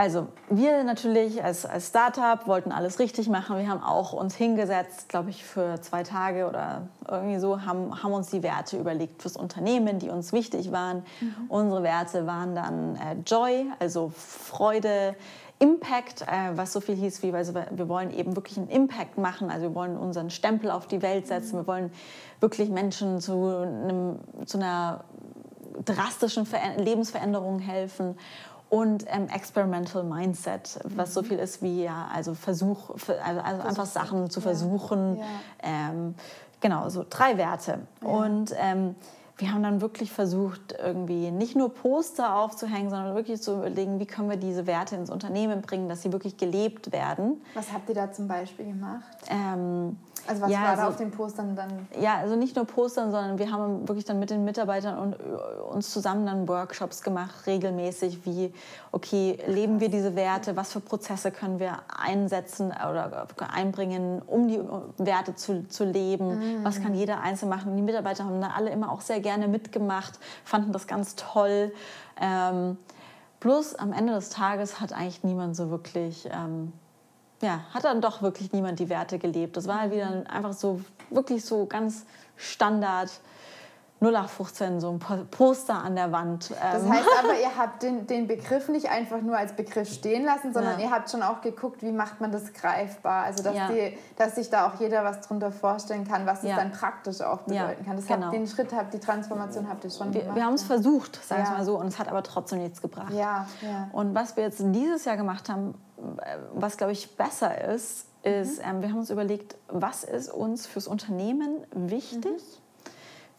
Also wir natürlich als, als Startup wollten alles richtig machen. Wir haben auch uns hingesetzt, glaube ich, für zwei Tage oder irgendwie so, haben, haben uns die Werte überlegt fürs Unternehmen, die uns wichtig waren. Mhm. Unsere Werte waren dann äh, Joy, also Freude, Impact, äh, was so viel hieß wie, also wir wollen eben wirklich einen Impact machen, also wir wollen unseren Stempel auf die Welt setzen, wir wollen wirklich Menschen zu, einem, zu einer drastischen Ver Lebensveränderung helfen und ähm, Experimental Mindset, was so mhm. viel ist wie ja, also Versuch, also, also einfach Sachen zu versuchen. Ja. Ähm, genau, so drei Werte. Ja. Und ähm, wir haben dann wirklich versucht, irgendwie nicht nur Poster aufzuhängen, sondern wirklich zu überlegen, wie können wir diese Werte ins Unternehmen bringen, dass sie wirklich gelebt werden. Was habt ihr da zum Beispiel gemacht? Ähm, also was ja, war also, da auf den Postern dann? Ja, also nicht nur Postern, sondern wir haben wirklich dann mit den Mitarbeitern und äh, uns zusammen dann Workshops gemacht, regelmäßig, wie, okay, leben wir diese Werte, was für Prozesse können wir einsetzen oder einbringen, um die Werte zu, zu leben, mhm. was kann jeder Einzelne machen. Die Mitarbeiter haben da alle immer auch sehr gerne mitgemacht, fanden das ganz toll. Ähm, bloß am Ende des Tages hat eigentlich niemand so wirklich... Ähm, ja, hat dann doch wirklich niemand die Werte gelebt. Das war halt wieder einfach so, wirklich so ganz Standard. 0815, so ein Poster an der Wand. Das ähm. heißt aber, ihr habt den, den Begriff nicht einfach nur als Begriff stehen lassen, sondern ja. ihr habt schon auch geguckt, wie macht man das greifbar. Also, dass, ja. die, dass sich da auch jeder was drunter vorstellen kann, was es ja. dann praktisch auch bedeuten kann. Das genau. habt, den Schritt habt, die Transformation habt ihr schon wir, gemacht. Wir haben es versucht, sagen wir mal so, und es hat aber trotzdem nichts gebracht. Ja, Und was wir jetzt dieses Jahr gemacht haben, was glaube ich besser ist, ist, mhm. ähm, wir haben uns überlegt, was ist uns fürs Unternehmen wichtig mhm.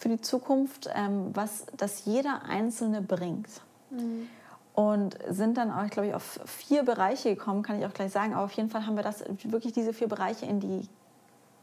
Für die Zukunft, ähm, was das jeder Einzelne bringt. Mhm. Und sind dann auch, glaube ich, auf vier Bereiche gekommen, kann ich auch gleich sagen. Aber auf jeden Fall haben wir das wirklich diese vier Bereiche in die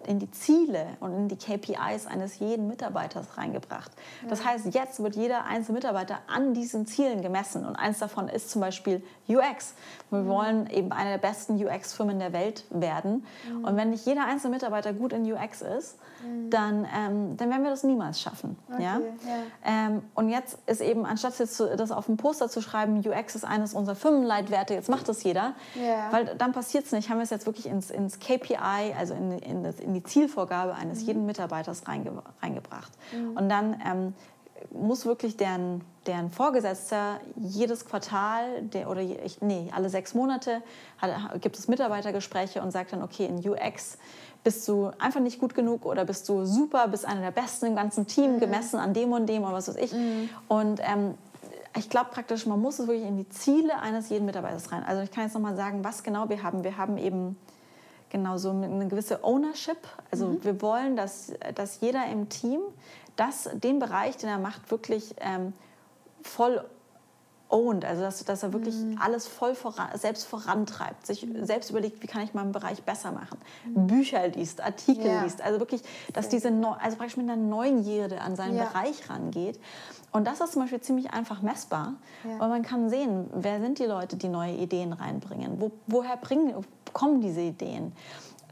in die Ziele und in die KPIs eines jeden Mitarbeiters reingebracht. Das heißt, jetzt wird jeder einzelne Mitarbeiter an diesen Zielen gemessen. Und eins davon ist zum Beispiel UX. Wir mhm. wollen eben eine der besten UX-Firmen der Welt werden. Mhm. Und wenn nicht jeder einzelne Mitarbeiter gut in UX ist, mhm. dann, ähm, dann werden wir das niemals schaffen. Okay. Ja? ja. Ähm, und jetzt ist eben, anstatt jetzt das auf dem Poster zu schreiben, UX ist eines unserer Firmenleitwerte, jetzt macht das jeder, ja. weil dann passiert es nicht. Haben wir es jetzt wirklich ins, ins KPI, also in, in, das, in die Zielvorgabe eines mhm. jeden Mitarbeiters reinge, reingebracht. Mhm. Und dann ähm, muss wirklich deren, deren Vorgesetzter jedes Quartal der, oder ich, nee, alle sechs Monate hat, gibt es Mitarbeitergespräche und sagt dann, okay, in UX bist du einfach nicht gut genug oder bist du super, bist einer der Besten im ganzen Team, mhm. gemessen an dem und dem oder was weiß ich. Mhm. Und ähm, ich glaube praktisch, man muss es wirklich in die Ziele eines jeden Mitarbeiters rein. Also ich kann jetzt nochmal sagen, was genau wir haben. Wir haben eben genau so eine gewisse Ownership. Also mhm. wir wollen, dass, dass jeder im Team das, den Bereich, den er macht, wirklich ähm, voll owned, also dass, dass er wirklich mhm. alles voll voran, selbst vorantreibt, sich mhm. selbst überlegt, wie kann ich meinen Bereich besser machen, mhm. Bücher liest, Artikel ja. liest, also wirklich, dass diese, Neu also praktisch mit einer Neugierde an seinen ja. Bereich rangeht. Und das ist zum Beispiel ziemlich einfach messbar, ja. weil man kann sehen, wer sind die Leute, die neue Ideen reinbringen, Wo, woher bringen, kommen diese Ideen.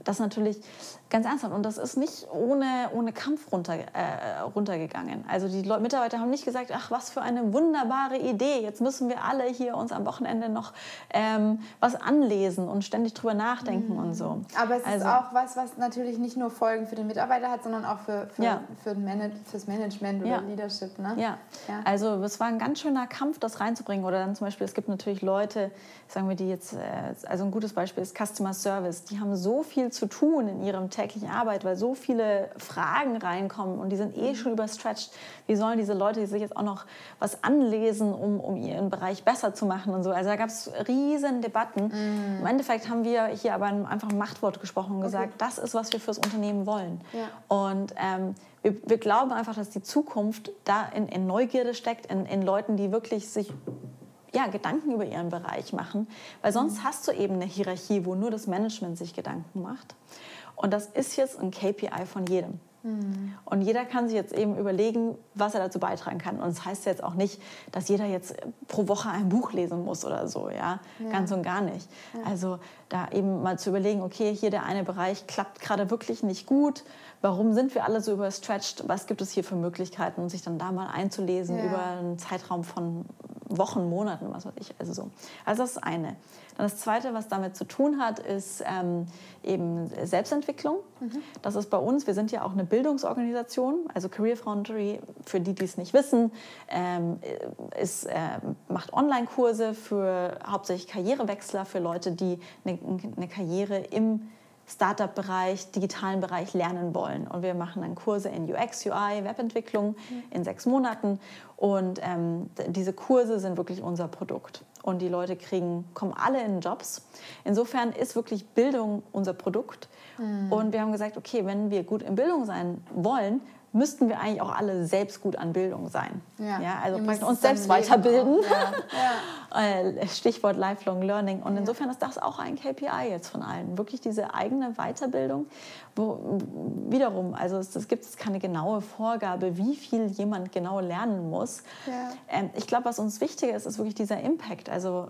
Das natürlich Ganz ernsthaft. Und das ist nicht ohne, ohne Kampf runter, äh, runtergegangen. Also die Leute, Mitarbeiter haben nicht gesagt, ach, was für eine wunderbare Idee. Jetzt müssen wir alle hier uns am Wochenende noch ähm, was anlesen und ständig drüber nachdenken mhm. und so. Aber es also, ist auch was, was natürlich nicht nur Folgen für den Mitarbeiter hat, sondern auch für, für, ja. für Manage, fürs Management oder ja. Leadership. Ne? Ja. ja. also es war ein ganz schöner Kampf, das reinzubringen. Oder dann zum Beispiel, es gibt natürlich Leute, sagen wir, die jetzt, äh, also ein gutes Beispiel ist Customer Service, die haben so viel zu tun in ihrem täglichen Arbeit, weil so viele Fragen reinkommen und die sind eh mhm. schon überstretched. Wie sollen diese Leute sich jetzt auch noch was anlesen, um, um ihren Bereich besser zu machen und so? Also da gab es riesen Debatten. Mm. Im Endeffekt haben wir hier aber einfach ein Machtwort gesprochen und gesagt, okay. das ist, was wir fürs Unternehmen wollen. Ja. Und ähm, wir, wir, glauben einfach, dass die Zukunft da in, in Neugierde steckt, in, in Leuten, die wirklich sich ja, Gedanken über ihren Bereich machen, weil sonst mhm. hast du eben eine Hierarchie, wo nur das Management sich Gedanken macht. Und das ist jetzt ein KPI von jedem. Mhm. Und jeder kann sich jetzt eben überlegen, was er dazu beitragen kann. Und das heißt jetzt auch nicht, dass jeder jetzt pro Woche ein Buch lesen muss oder so, ja, ja. ganz und gar nicht. Ja. Also da eben mal zu überlegen, okay, hier der eine Bereich klappt gerade wirklich nicht gut. Warum sind wir alle so überstretched? Was gibt es hier für Möglichkeiten, um sich dann da mal einzulesen ja. über einen Zeitraum von Wochen, Monaten, was weiß ich. Also so. Also das ist eine. Das Zweite, was damit zu tun hat, ist ähm, eben Selbstentwicklung. Mhm. Das ist bei uns, wir sind ja auch eine Bildungsorganisation, also Career Foundry, für die, die es nicht wissen, ähm, ist, äh, macht Online-Kurse für hauptsächlich Karrierewechsler, für Leute, die eine, eine Karriere im Startup-Bereich, digitalen Bereich lernen wollen. Und wir machen dann Kurse in UX, UI, Webentwicklung mhm. in sechs Monaten. Und ähm, diese Kurse sind wirklich unser Produkt. Und die Leute kriegen, kommen alle in Jobs. Insofern ist wirklich Bildung unser Produkt. Mhm. Und wir haben gesagt, okay, wenn wir gut in Bildung sein wollen, müssten wir eigentlich auch alle selbst gut an Bildung sein. Ja, ja also praktisch uns selbst weiterbilden. Ja. Äh, Stichwort Lifelong Learning. Und insofern ist das auch ein KPI jetzt von allen. Wirklich diese eigene Weiterbildung. Wo, wiederum, also es, es gibt keine genaue Vorgabe, wie viel jemand genau lernen muss. Ähm, ich glaube, was uns wichtiger ist, ist wirklich dieser Impact. Also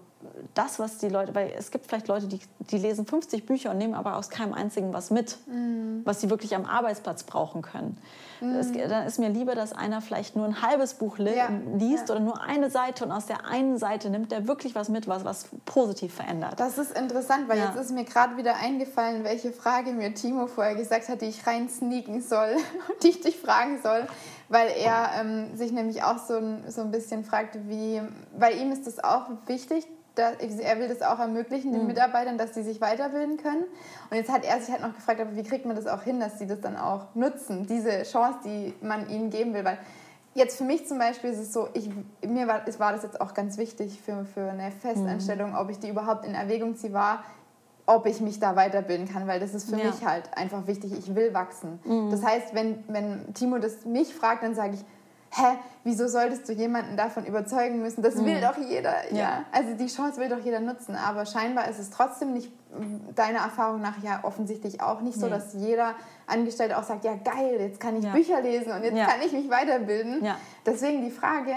das, was die Leute, weil es gibt vielleicht Leute, die, die lesen 50 Bücher und nehmen aber aus keinem einzigen was mit, mm. was sie wirklich am Arbeitsplatz brauchen können. Es, mhm. dann ist mir lieber, dass einer vielleicht nur ein halbes Buch li ja. liest ja. oder nur eine Seite und aus der einen Seite nimmt der wirklich was mit, was, was positiv verändert. Das ist interessant, weil ja. jetzt ist mir gerade wieder eingefallen, welche Frage mir Timo vorher gesagt hat, die ich rein sneaken soll und die ich dich fragen soll, weil er ähm, sich nämlich auch so ein, so ein bisschen fragt, wie, weil ihm ist das auch wichtig, da, er will das auch ermöglichen, den mhm. Mitarbeitern, dass sie sich weiterbilden können. Und jetzt hat er sich halt noch gefragt, aber wie kriegt man das auch hin, dass sie das dann auch nutzen, diese Chance, die man ihnen geben will. Weil jetzt für mich zum Beispiel ist es so, ich, mir war, es war das jetzt auch ganz wichtig für, für eine Festanstellung, mhm. ob ich die überhaupt in Erwägung ziehe, war, ob ich mich da weiterbilden kann, weil das ist für ja. mich halt einfach wichtig. Ich will wachsen. Mhm. Das heißt, wenn, wenn Timo das mich fragt, dann sage ich, hä, wieso solltest du jemanden davon überzeugen müssen? Das will mhm. doch jeder. Ja. ja. Also die Chance will doch jeder nutzen. Aber scheinbar ist es trotzdem nicht, deiner Erfahrung nach ja offensichtlich auch nicht so, dass jeder Angestellte auch sagt, ja geil, jetzt kann ich ja. Bücher lesen und jetzt kann ich mich weiterbilden. Deswegen die Frage,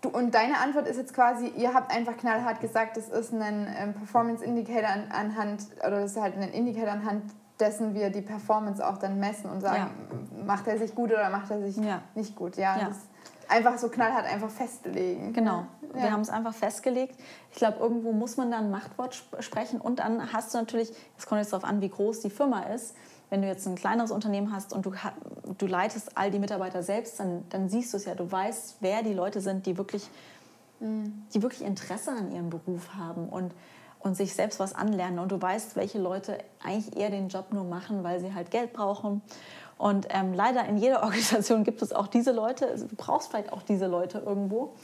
Du, und deine Antwort ist jetzt quasi, ihr habt einfach knallhart gesagt, das ist ein ähm, Performance Indicator an, anhand, oder das ist halt ein Indicator anhand dessen wir die Performance auch dann messen und sagen, ja. macht er sich gut oder macht er sich ja. nicht gut. Ja, ja. einfach so knallhart einfach festlegen. Genau, wir haben es einfach festgelegt. Ich glaube, irgendwo muss man dann ein Machtwort sp sprechen und dann hast du natürlich, es kommt jetzt darauf an, wie groß die Firma ist, wenn du jetzt ein kleineres Unternehmen hast und du, du leitest all die Mitarbeiter selbst, dann, dann siehst du es ja. Du weißt, wer die Leute sind, die wirklich, mhm. die wirklich Interesse an ihrem Beruf haben und, und sich selbst was anlernen. Und du weißt, welche Leute eigentlich eher den Job nur machen, weil sie halt Geld brauchen. Und ähm, leider in jeder Organisation gibt es auch diese Leute. Also du brauchst vielleicht auch diese Leute irgendwo.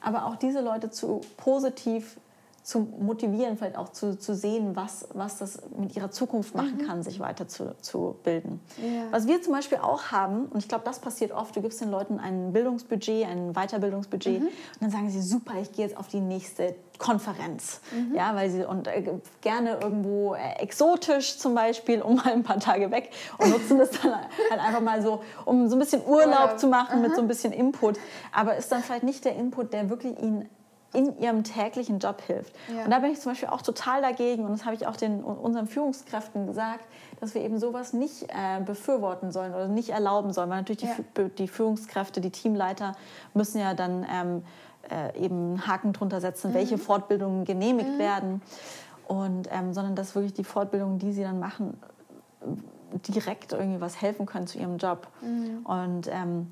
Aber auch diese Leute zu positiv zu motivieren, vielleicht auch zu, zu sehen, was, was das mit ihrer Zukunft machen mhm. kann, sich weiter zu, zu bilden. Ja. Was wir zum Beispiel auch haben, und ich glaube, das passiert oft, du gibst den Leuten ein Bildungsbudget, ein Weiterbildungsbudget mhm. und dann sagen sie, super, ich gehe jetzt auf die nächste Konferenz. Mhm. Ja, weil sie und äh, gerne irgendwo äh, exotisch zum Beispiel, um mal ein paar Tage weg und nutzen das dann halt einfach mal so, um so ein bisschen Urlaub Urlaub. zu machen mit so ein bisschen Input. Aber ist dann vielleicht nicht der Input, der wirklich ihnen in ihrem täglichen Job hilft. Ja. Und da bin ich zum Beispiel auch total dagegen und das habe ich auch den, unseren Führungskräften gesagt, dass wir eben sowas nicht äh, befürworten sollen oder nicht erlauben sollen. Weil natürlich ja. die, die, Führungskräfte, die Teamleiter müssen ja dann ähm, äh, eben einen Haken drunter setzen, mhm. welche Fortbildungen genehmigt mhm. werden. Und, ähm, sondern dass wirklich die Fortbildungen, die sie dann machen, direkt irgendwie was helfen können zu ihrem Job. Mhm. Und ähm,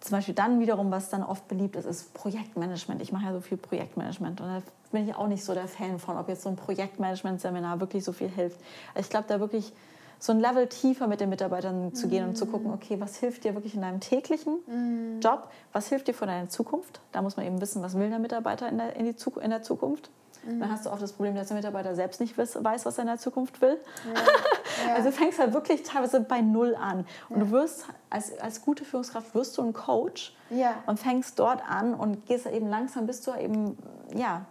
zum Beispiel dann wiederum, was dann oft beliebt ist, ist Projektmanagement. Ich mache ja so viel Projektmanagement und da bin ich auch nicht so der Fan von, ob jetzt so ein Projektmanagement-Seminar wirklich so viel hilft. Also ich glaube, da wirklich so ein Level tiefer mit den Mitarbeitern zu gehen mm. und zu gucken, okay, was hilft dir wirklich in deinem täglichen mm. Job? Was hilft dir für deine Zukunft? Da muss man eben wissen, was will der Mitarbeiter in der, in die, in der Zukunft. Mhm. Dann hast du oft das Problem, dass der Mitarbeiter selbst nicht weiß, was er in der Zukunft will. Ja. Ja. Also du fängst halt wirklich teilweise bei Null an. Und du wirst als, als gute Führungskraft wirst du ein Coach und fängst dort an und gehst eben langsam, bis du eben, ja,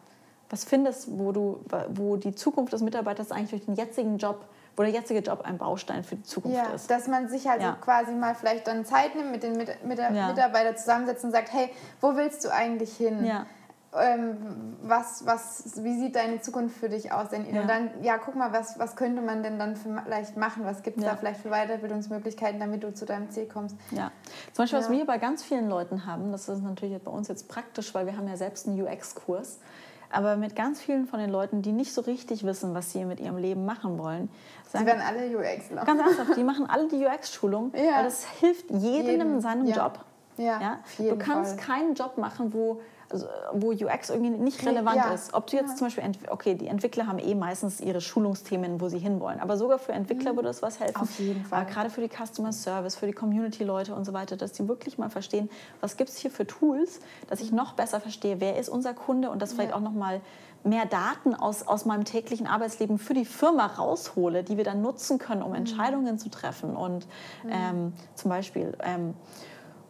was findest, wo, du, wo die Zukunft des Mitarbeiters eigentlich durch den jetzigen Job wo der jetzige Job ein Baustein für die Zukunft ja, ist. Dass man sich halt ja. quasi mal vielleicht dann Zeit nimmt, mit den mit, mit der ja. Mitarbeiter zusammensetzt und sagt, hey, wo willst du eigentlich hin? Ja ähm, was, was, wie sieht deine Zukunft für dich aus? Denn, ja. Und dann, ja, guck mal, was, was könnte man denn dann vielleicht machen? Was gibt es ja. da vielleicht für Weiterbildungsmöglichkeiten, damit du zu deinem Ziel kommst? Ja, zum Beispiel, ja. was wir bei ganz vielen Leuten haben, das ist natürlich bei uns jetzt praktisch, weil wir haben ja selbst einen UX-Kurs, aber mit ganz vielen von den Leuten, die nicht so richtig wissen, was sie mit ihrem Leben machen wollen. Sagen, sie werden alle UX. Noch. Ganz ernsthaft, die machen alle die UX-Schulung, ja. weil das hilft jedem, jedem. in seinem Job. Ja, ja? Du kannst Fall. keinen Job machen, wo also, wo UX irgendwie nicht relevant ja. ist. Ob du jetzt ja. zum Beispiel, okay, die Entwickler haben eh meistens ihre Schulungsthemen, wo sie hinwollen, aber sogar für Entwickler mhm. würde es was helfen. Auf jeden Fall. Aber gerade für die Customer Service, für die Community-Leute und so weiter, dass die wirklich mal verstehen, was gibt es hier für Tools, dass ich noch besser verstehe, wer ist unser Kunde und das vielleicht ja. auch noch mal mehr Daten aus, aus meinem täglichen Arbeitsleben für die Firma raushole, die wir dann nutzen können, um mhm. Entscheidungen zu treffen. Und mhm. ähm, zum Beispiel ähm,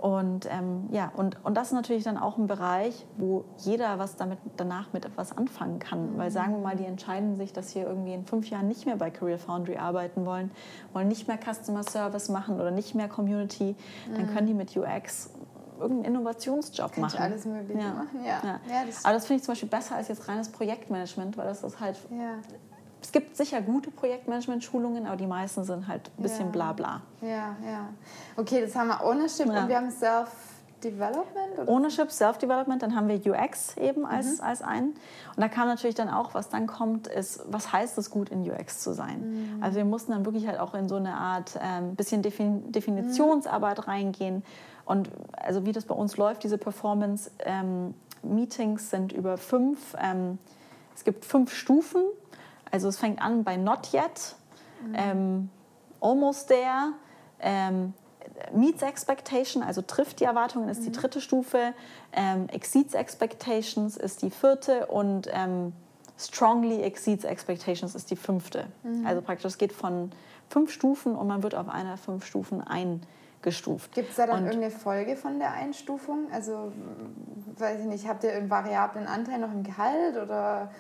und, ähm, ja, und, und das ist natürlich dann auch ein Bereich, wo jeder was damit danach mit etwas anfangen kann. Mhm. Weil sagen wir mal, die entscheiden sich, dass sie irgendwie in fünf Jahren nicht mehr bei Career Foundry arbeiten wollen, wollen nicht mehr Customer Service machen oder nicht mehr Community, mhm. dann können die mit UX irgendeinen Innovationsjob Kann machen. alles Mögliche ja. machen, ja. ja. ja das Aber das finde ich zum Beispiel besser als jetzt reines Projektmanagement, weil das ist halt es gibt sicher gute Projektmanagement-Schulungen, aber die meisten sind halt ein bisschen ja. bla bla. Ja, ja. Okay, das haben wir Ownership ja. und wir haben Self-Development? Ownership, Self-Development, dann haben wir UX eben als, mhm. als einen. Und da kam natürlich dann auch, was dann kommt, ist, was heißt es gut in UX zu sein? Mhm. Also wir mussten dann wirklich halt auch in so eine Art ähm, bisschen Defin Definitionsarbeit mhm. reingehen. Und also wie das bei uns läuft, diese Performance-Meetings ähm, sind über fünf, ähm, es gibt fünf Stufen also es fängt an bei Not Yet, mhm. ähm, Almost There, ähm, Meets Expectation, also trifft die Erwartungen, ist mhm. die dritte Stufe, ähm, Exceeds Expectations ist die vierte und ähm, strongly exceeds expectations ist die fünfte. Mhm. Also praktisch, es geht von fünf Stufen und man wird auf einer fünf Stufen eingestuft. Gibt es da dann und irgendeine Folge von der Einstufung? Also, weiß ich nicht, habt ihr einen variablen Anteil noch im Gehalt oder,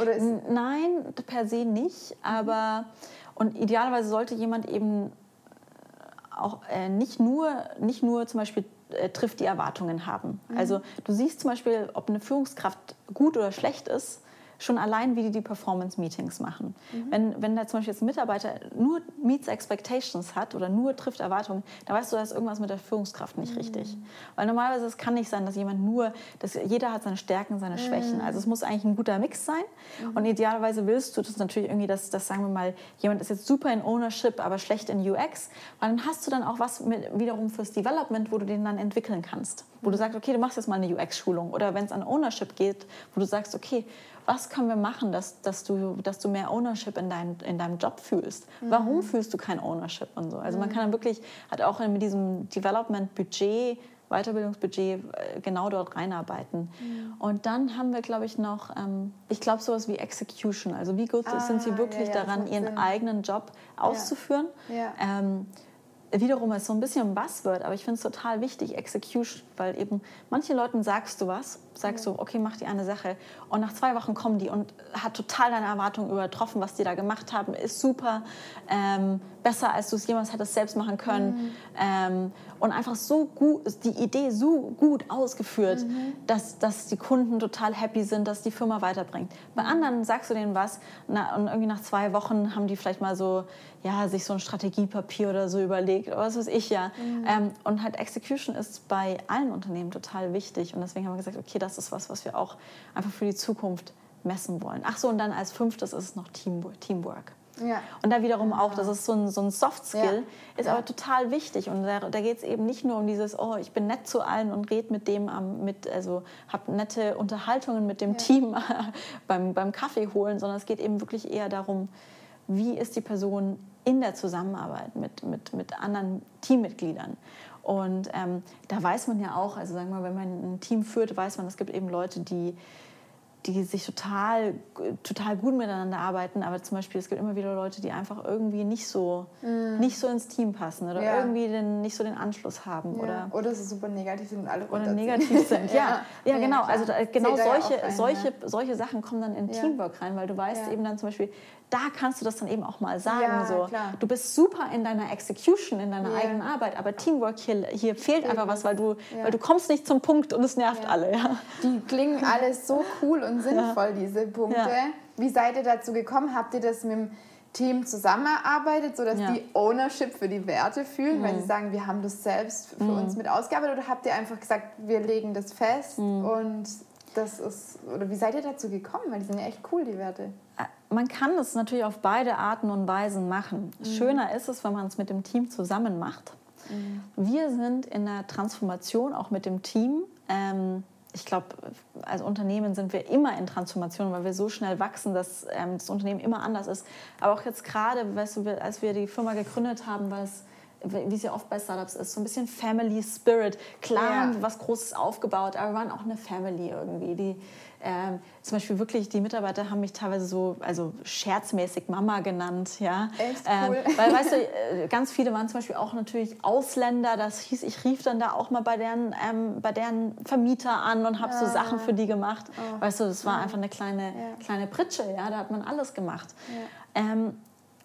oder Nein, per se nicht, aber und idealerweise sollte jemand eben auch äh, nicht, nur, nicht nur zum Beispiel äh, trifft die Erwartungen haben. Mhm. Also du siehst zum Beispiel, ob eine Führungskraft gut oder schlecht ist, schon allein, wie die die Performance-Meetings machen. Mhm. Wenn, wenn da zum Beispiel jetzt ein Mitarbeiter nur meets expectations hat oder nur trifft Erwartungen, dann weißt du, da ist irgendwas mit der Führungskraft nicht mhm. richtig. Weil normalerweise es kann nicht sein, dass jemand nur, dass jeder hat seine Stärken, seine Schwächen. Mhm. Also es muss eigentlich ein guter Mix sein. Mhm. Und idealerweise willst du das natürlich irgendwie, dass, dass sagen wir mal, jemand ist jetzt super in Ownership, aber schlecht in UX, weil dann hast du dann auch was mit, wiederum fürs Development, wo du den dann entwickeln kannst. Wo du sagst, okay, du machst jetzt mal eine UX-Schulung. Oder wenn es an Ownership geht, wo du sagst, okay, was können wir machen, dass, dass, du, dass du mehr Ownership in deinem, in deinem Job fühlst? Mhm. Warum fühlst du kein Ownership und so? Also man mhm. kann dann wirklich, hat auch mit diesem Development-Budget, Weiterbildungsbudget äh, genau dort reinarbeiten. Mhm. Und dann haben wir, glaube ich, noch, ähm, ich glaube, sowas wie Execution. Also wie gut ah, sind sie wirklich ja, ja, daran, ihren Sinn. eigenen Job auszuführen? Ja. Ähm, wiederum ist so ein bisschen ein Buzzword, aber ich finde es total wichtig, Execution, weil eben manchen Leuten sagst du was, sagst ja. du, okay, mach die eine Sache und nach zwei Wochen kommen die und hat total deine Erwartungen übertroffen, was die da gemacht haben, ist super, ähm, besser, als du es jemals hättest selbst machen können mhm. ähm, und einfach so gut, die Idee so gut ausgeführt, mhm. dass, dass die Kunden total happy sind, dass die Firma weiterbringt. Bei anderen sagst du denen was na, und irgendwie nach zwei Wochen haben die vielleicht mal so, ja, sich so ein Strategiepapier oder so überlegt, oder was weiß ich ja. Mhm. Ähm, und halt Execution ist bei allen Unternehmen total wichtig und deswegen haben wir gesagt, okay, das ist was, was wir auch einfach für die Zukunft messen wollen. Ach so, und dann als fünftes ist es noch Teamwork. Ja. Und da wiederum auch, das ist so ein, so ein Soft Skill, ja. ist ja. aber total wichtig. Und da, da geht es eben nicht nur um dieses, oh, ich bin nett zu allen und rede mit dem, mit, also habe nette Unterhaltungen mit dem Team beim, beim Kaffee holen, sondern es geht eben wirklich eher darum, wie ist die Person in der Zusammenarbeit mit, mit, mit anderen Teammitgliedern. Und ähm, da weiß man ja auch, also sagen wir wenn man ein Team führt, weiß man, es gibt eben Leute, die die sich total, total gut miteinander arbeiten, aber zum Beispiel es gibt immer wieder Leute, die einfach irgendwie nicht so, mm. nicht so ins Team passen oder ja. irgendwie den, nicht so den Anschluss haben. Ja. Oder, oder sie super negativ sind und alle Oder negativ sind, ja. ja. ja genau. also da, genau solche, rein, solche, solche Sachen kommen dann in Teamwork rein, weil du weißt eben dann zum Beispiel, da kannst du das dann eben auch mal sagen. so. Du bist super in deiner Execution, in deiner eigenen Arbeit, aber Teamwork, hier, hier fehlt einfach was, weil du, weil du kommst nicht zum Punkt und es nervt alle. Ja. Die klingen alles so cool und und sinnvoll, diese Punkte. Ja. Wie seid ihr dazu gekommen? Habt ihr das mit dem Team zusammenarbeitet, sodass ja. die Ownership für die Werte fühlen, mhm. weil sie sagen, wir haben das selbst für mhm. uns mit ausgearbeitet oder habt ihr einfach gesagt, wir legen das fest mhm. und das ist, oder wie seid ihr dazu gekommen? Weil die sind ja echt cool, die Werte. Äh, man kann es natürlich auf beide Arten und Weisen machen. Mhm. Schöner ist es, wenn man es mit dem Team zusammen macht. Mhm. Wir sind in der Transformation auch mit dem Team. Ähm, ich glaube, als Unternehmen sind wir immer in Transformation, weil wir so schnell wachsen, dass ähm, das Unternehmen immer anders ist. Aber auch jetzt gerade, weißt du, als wir die Firma gegründet haben, war es wie es ja oft bei Startups ist, so ein bisschen Family Spirit. Klar, ja. was Großes aufgebaut, aber wir waren auch eine Family irgendwie. Die, ähm, zum Beispiel wirklich, die Mitarbeiter haben mich teilweise so, also scherzmäßig Mama genannt, ja. Echt ähm, cool. Ähm, weil, weißt du, äh, ganz viele waren zum Beispiel auch natürlich Ausländer. Das hieß, ich rief dann da auch mal bei deren, ähm, bei deren Vermieter an und habe ja. so ah. Sachen für die gemacht. Oh. Weißt du, das war ja. einfach eine kleine, ja. kleine Pritsche, ja. Da hat man alles gemacht. Ähm,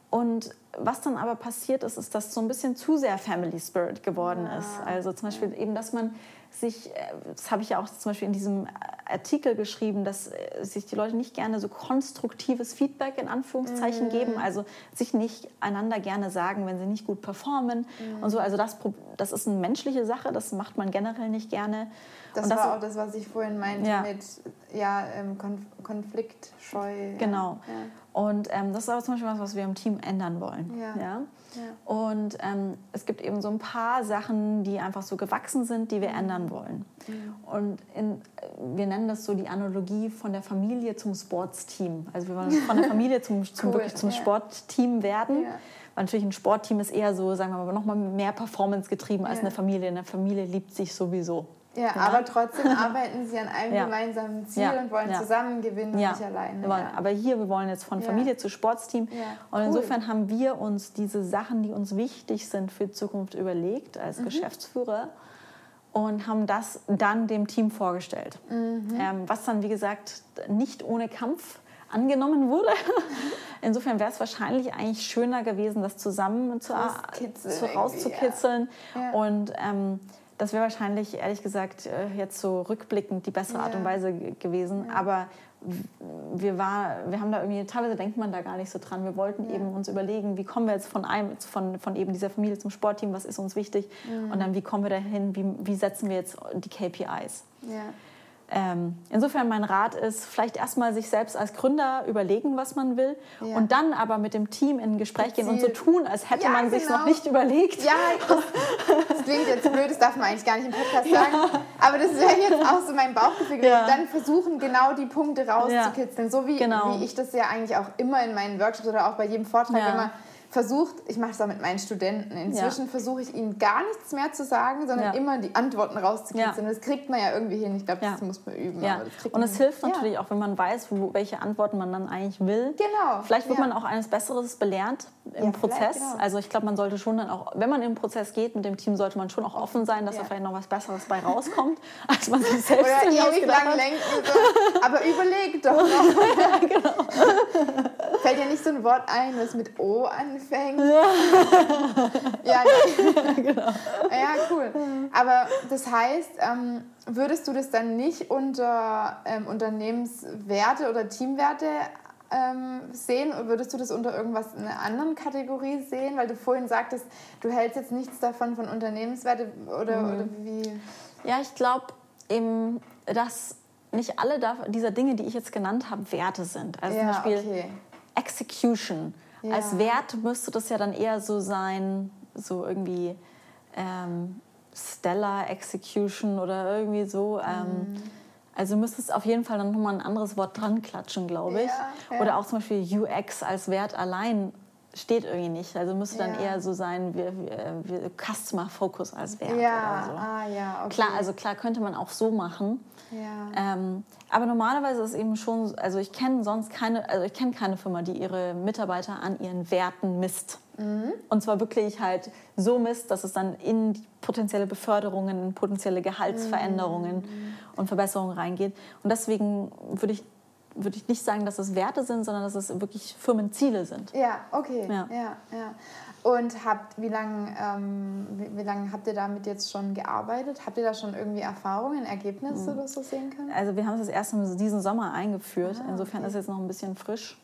und was dann aber passiert ist, ist, dass so ein bisschen zu sehr Family Spirit geworden ist. Also zum Beispiel eben, dass man sich, äh, das habe ich ja auch zum Beispiel in diesem Artikel geschrieben, dass äh, sich die Leute nicht gerne so konstruktives Feedback in Anführungszeichen mm. geben, also sich nicht einander gerne sagen, wenn sie nicht gut performen mm. und so. Also das, das ist eine menschliche Sache, das macht man generell nicht gerne. Das, das war auch das, was ich vorhin meinte ja. mit ja, ähm, konfliktscheu. Genau. Ja. Und ähm, das ist aber zum Beispiel was, was wir im Team ändern wollen. Ja. ja? Und ähm, es gibt eben so ein paar Sachen, die einfach so gewachsen sind, die wir mhm. ändern wollen. Mhm. Und in, wir nennen das so die Analogie von der Familie zum Sportsteam. Also wir wollen von der Familie zum, zum, cool. wirklich zum Sportteam werden. Weil natürlich ein Sportteam ist eher so, sagen wir mal, noch mal mehr Performance getrieben als eine Familie. Eine Familie liebt sich sowieso. Ja, ja, aber trotzdem arbeiten sie an einem ja. gemeinsamen Ziel ja. und wollen zusammen gewinnen ja. nicht alleine. Ja. Aber hier, wir wollen jetzt von Familie zu Sportsteam. Und cool. insofern haben wir uns diese Sachen, die uns wichtig sind für die Zukunft überlegt als mhm. Geschäftsführer und haben das dann dem Team vorgestellt. Mhm. Ähm, was dann, wie gesagt, nicht ohne Kampf angenommen wurde. Insofern wäre es wahrscheinlich eigentlich schöner gewesen, das zusammen zu, zu rauszukitzeln. Ja. Und ähm, das wäre wahrscheinlich, ehrlich gesagt, äh, jetzt so rückblickend die bessere ja. Art und Weise gewesen. Ja. Aber wir, war, wir haben da irgendwie, teilweise denkt man da gar nicht so dran. Wir wollten eben uns überlegen, wie kommen wir jetzt von, einem, von, von eben dieser Familie zum Sportteam, was ist uns wichtig? Und dann, wie kommen wir dahin, wie, wie setzen wir jetzt die KPIs? Ja. Ähm, insofern mein Rat ist, vielleicht erstmal sich selbst als Gründer überlegen, was man will ja. und dann aber mit dem Team in ein Gespräch gehen und so tun, als hätte ja, man sich genau. noch nicht überlegt. Ja, das, das, klingt jetzt blöd, das darf man eigentlich gar nicht im Podcast sagen, ja. aber das wäre jetzt auch so mein Bauchgefühl. Ja. Dann versuchen, genau die Punkte rauszukitzeln, so wie, genau. wie ich das ja eigentlich auch immer in meinen Workshops oder auch bei jedem Vortrag immer versucht, ich mache es auch mit meinen Studenten, inzwischen ja. versuche ich ihnen gar nichts mehr zu sagen, sondern ja. immer die Antworten rauszukitzeln. Ja. Das kriegt man ja irgendwie hin. Ich glaube, das muss man üben. Und es hilft natürlich auch, wenn man weiß, wo, welche Antworten man dann eigentlich will. Genau. Vielleicht wird man auch eines Besseres belehrt im Prozess. Genau. Also ich glaube, man sollte schon dann auch, wenn man im Prozess geht mit dem Team, sollte man schon auch offen sein, dass da vielleicht noch was Besseres bei rauskommt, als man sich selbst Oder ewig lang lenken. So. Aber überleg doch noch. genau. Fällt dir nicht so ein Wort ein, was mit O anfängt? Ja, ja, genau. ja cool. Aber das heißt, ähm, würdest du das dann nicht unter ähm, Unternehmenswerte oder Teamwerte ähm, sehen? Oder würdest du das unter irgendwas in einer anderen Kategorie sehen? Weil du vorhin sagtest, du hältst jetzt nichts davon von Unternehmenswerte oder, mhm. oder wie? Ja, ich glaube eben, dass nicht alle dieser Dinge, die ich jetzt genannt habe, Werte sind. Also ja, zum Beispiel okay. Execution. Ja. Als Wert müsste das ja dann eher so sein, so irgendwie ähm, Stellar Execution oder irgendwie so. Ähm, mhm. Also müsste es auf jeden Fall dann nochmal ein anderes Wort dran klatschen, glaube ich. Ja, ja. Oder auch zum Beispiel UX als Wert allein steht irgendwie nicht. Also müsste dann eher so sein, wie, wie, wie Customer Focus als Wert. Ja, oder so. ah, ja, okay. Klar, also klar könnte man auch so machen. Ja. Ähm, aber normalerweise ist es eben schon, also ich kenne sonst keine, also ich kenne keine Firma, die ihre Mitarbeiter an ihren Werten misst. Mhm. Und zwar wirklich halt so misst, dass es dann in potenzielle Beförderungen, potenzielle Gehaltsveränderungen mhm. und Verbesserungen reingeht. Und deswegen würde ich würde ich nicht sagen, dass es Werte sind, sondern dass es wirklich Firmenziele sind. Ja, okay. Ja, ja. ja. Und habt, wie lange ähm, wie, wie lang habt ihr damit jetzt schon gearbeitet? Habt ihr da schon irgendwie Erfahrungen, Ergebnisse mhm. oder so sehen können? Also wir haben es erst diesen Sommer eingeführt. Ah, Insofern okay. ist es jetzt noch ein bisschen frisch.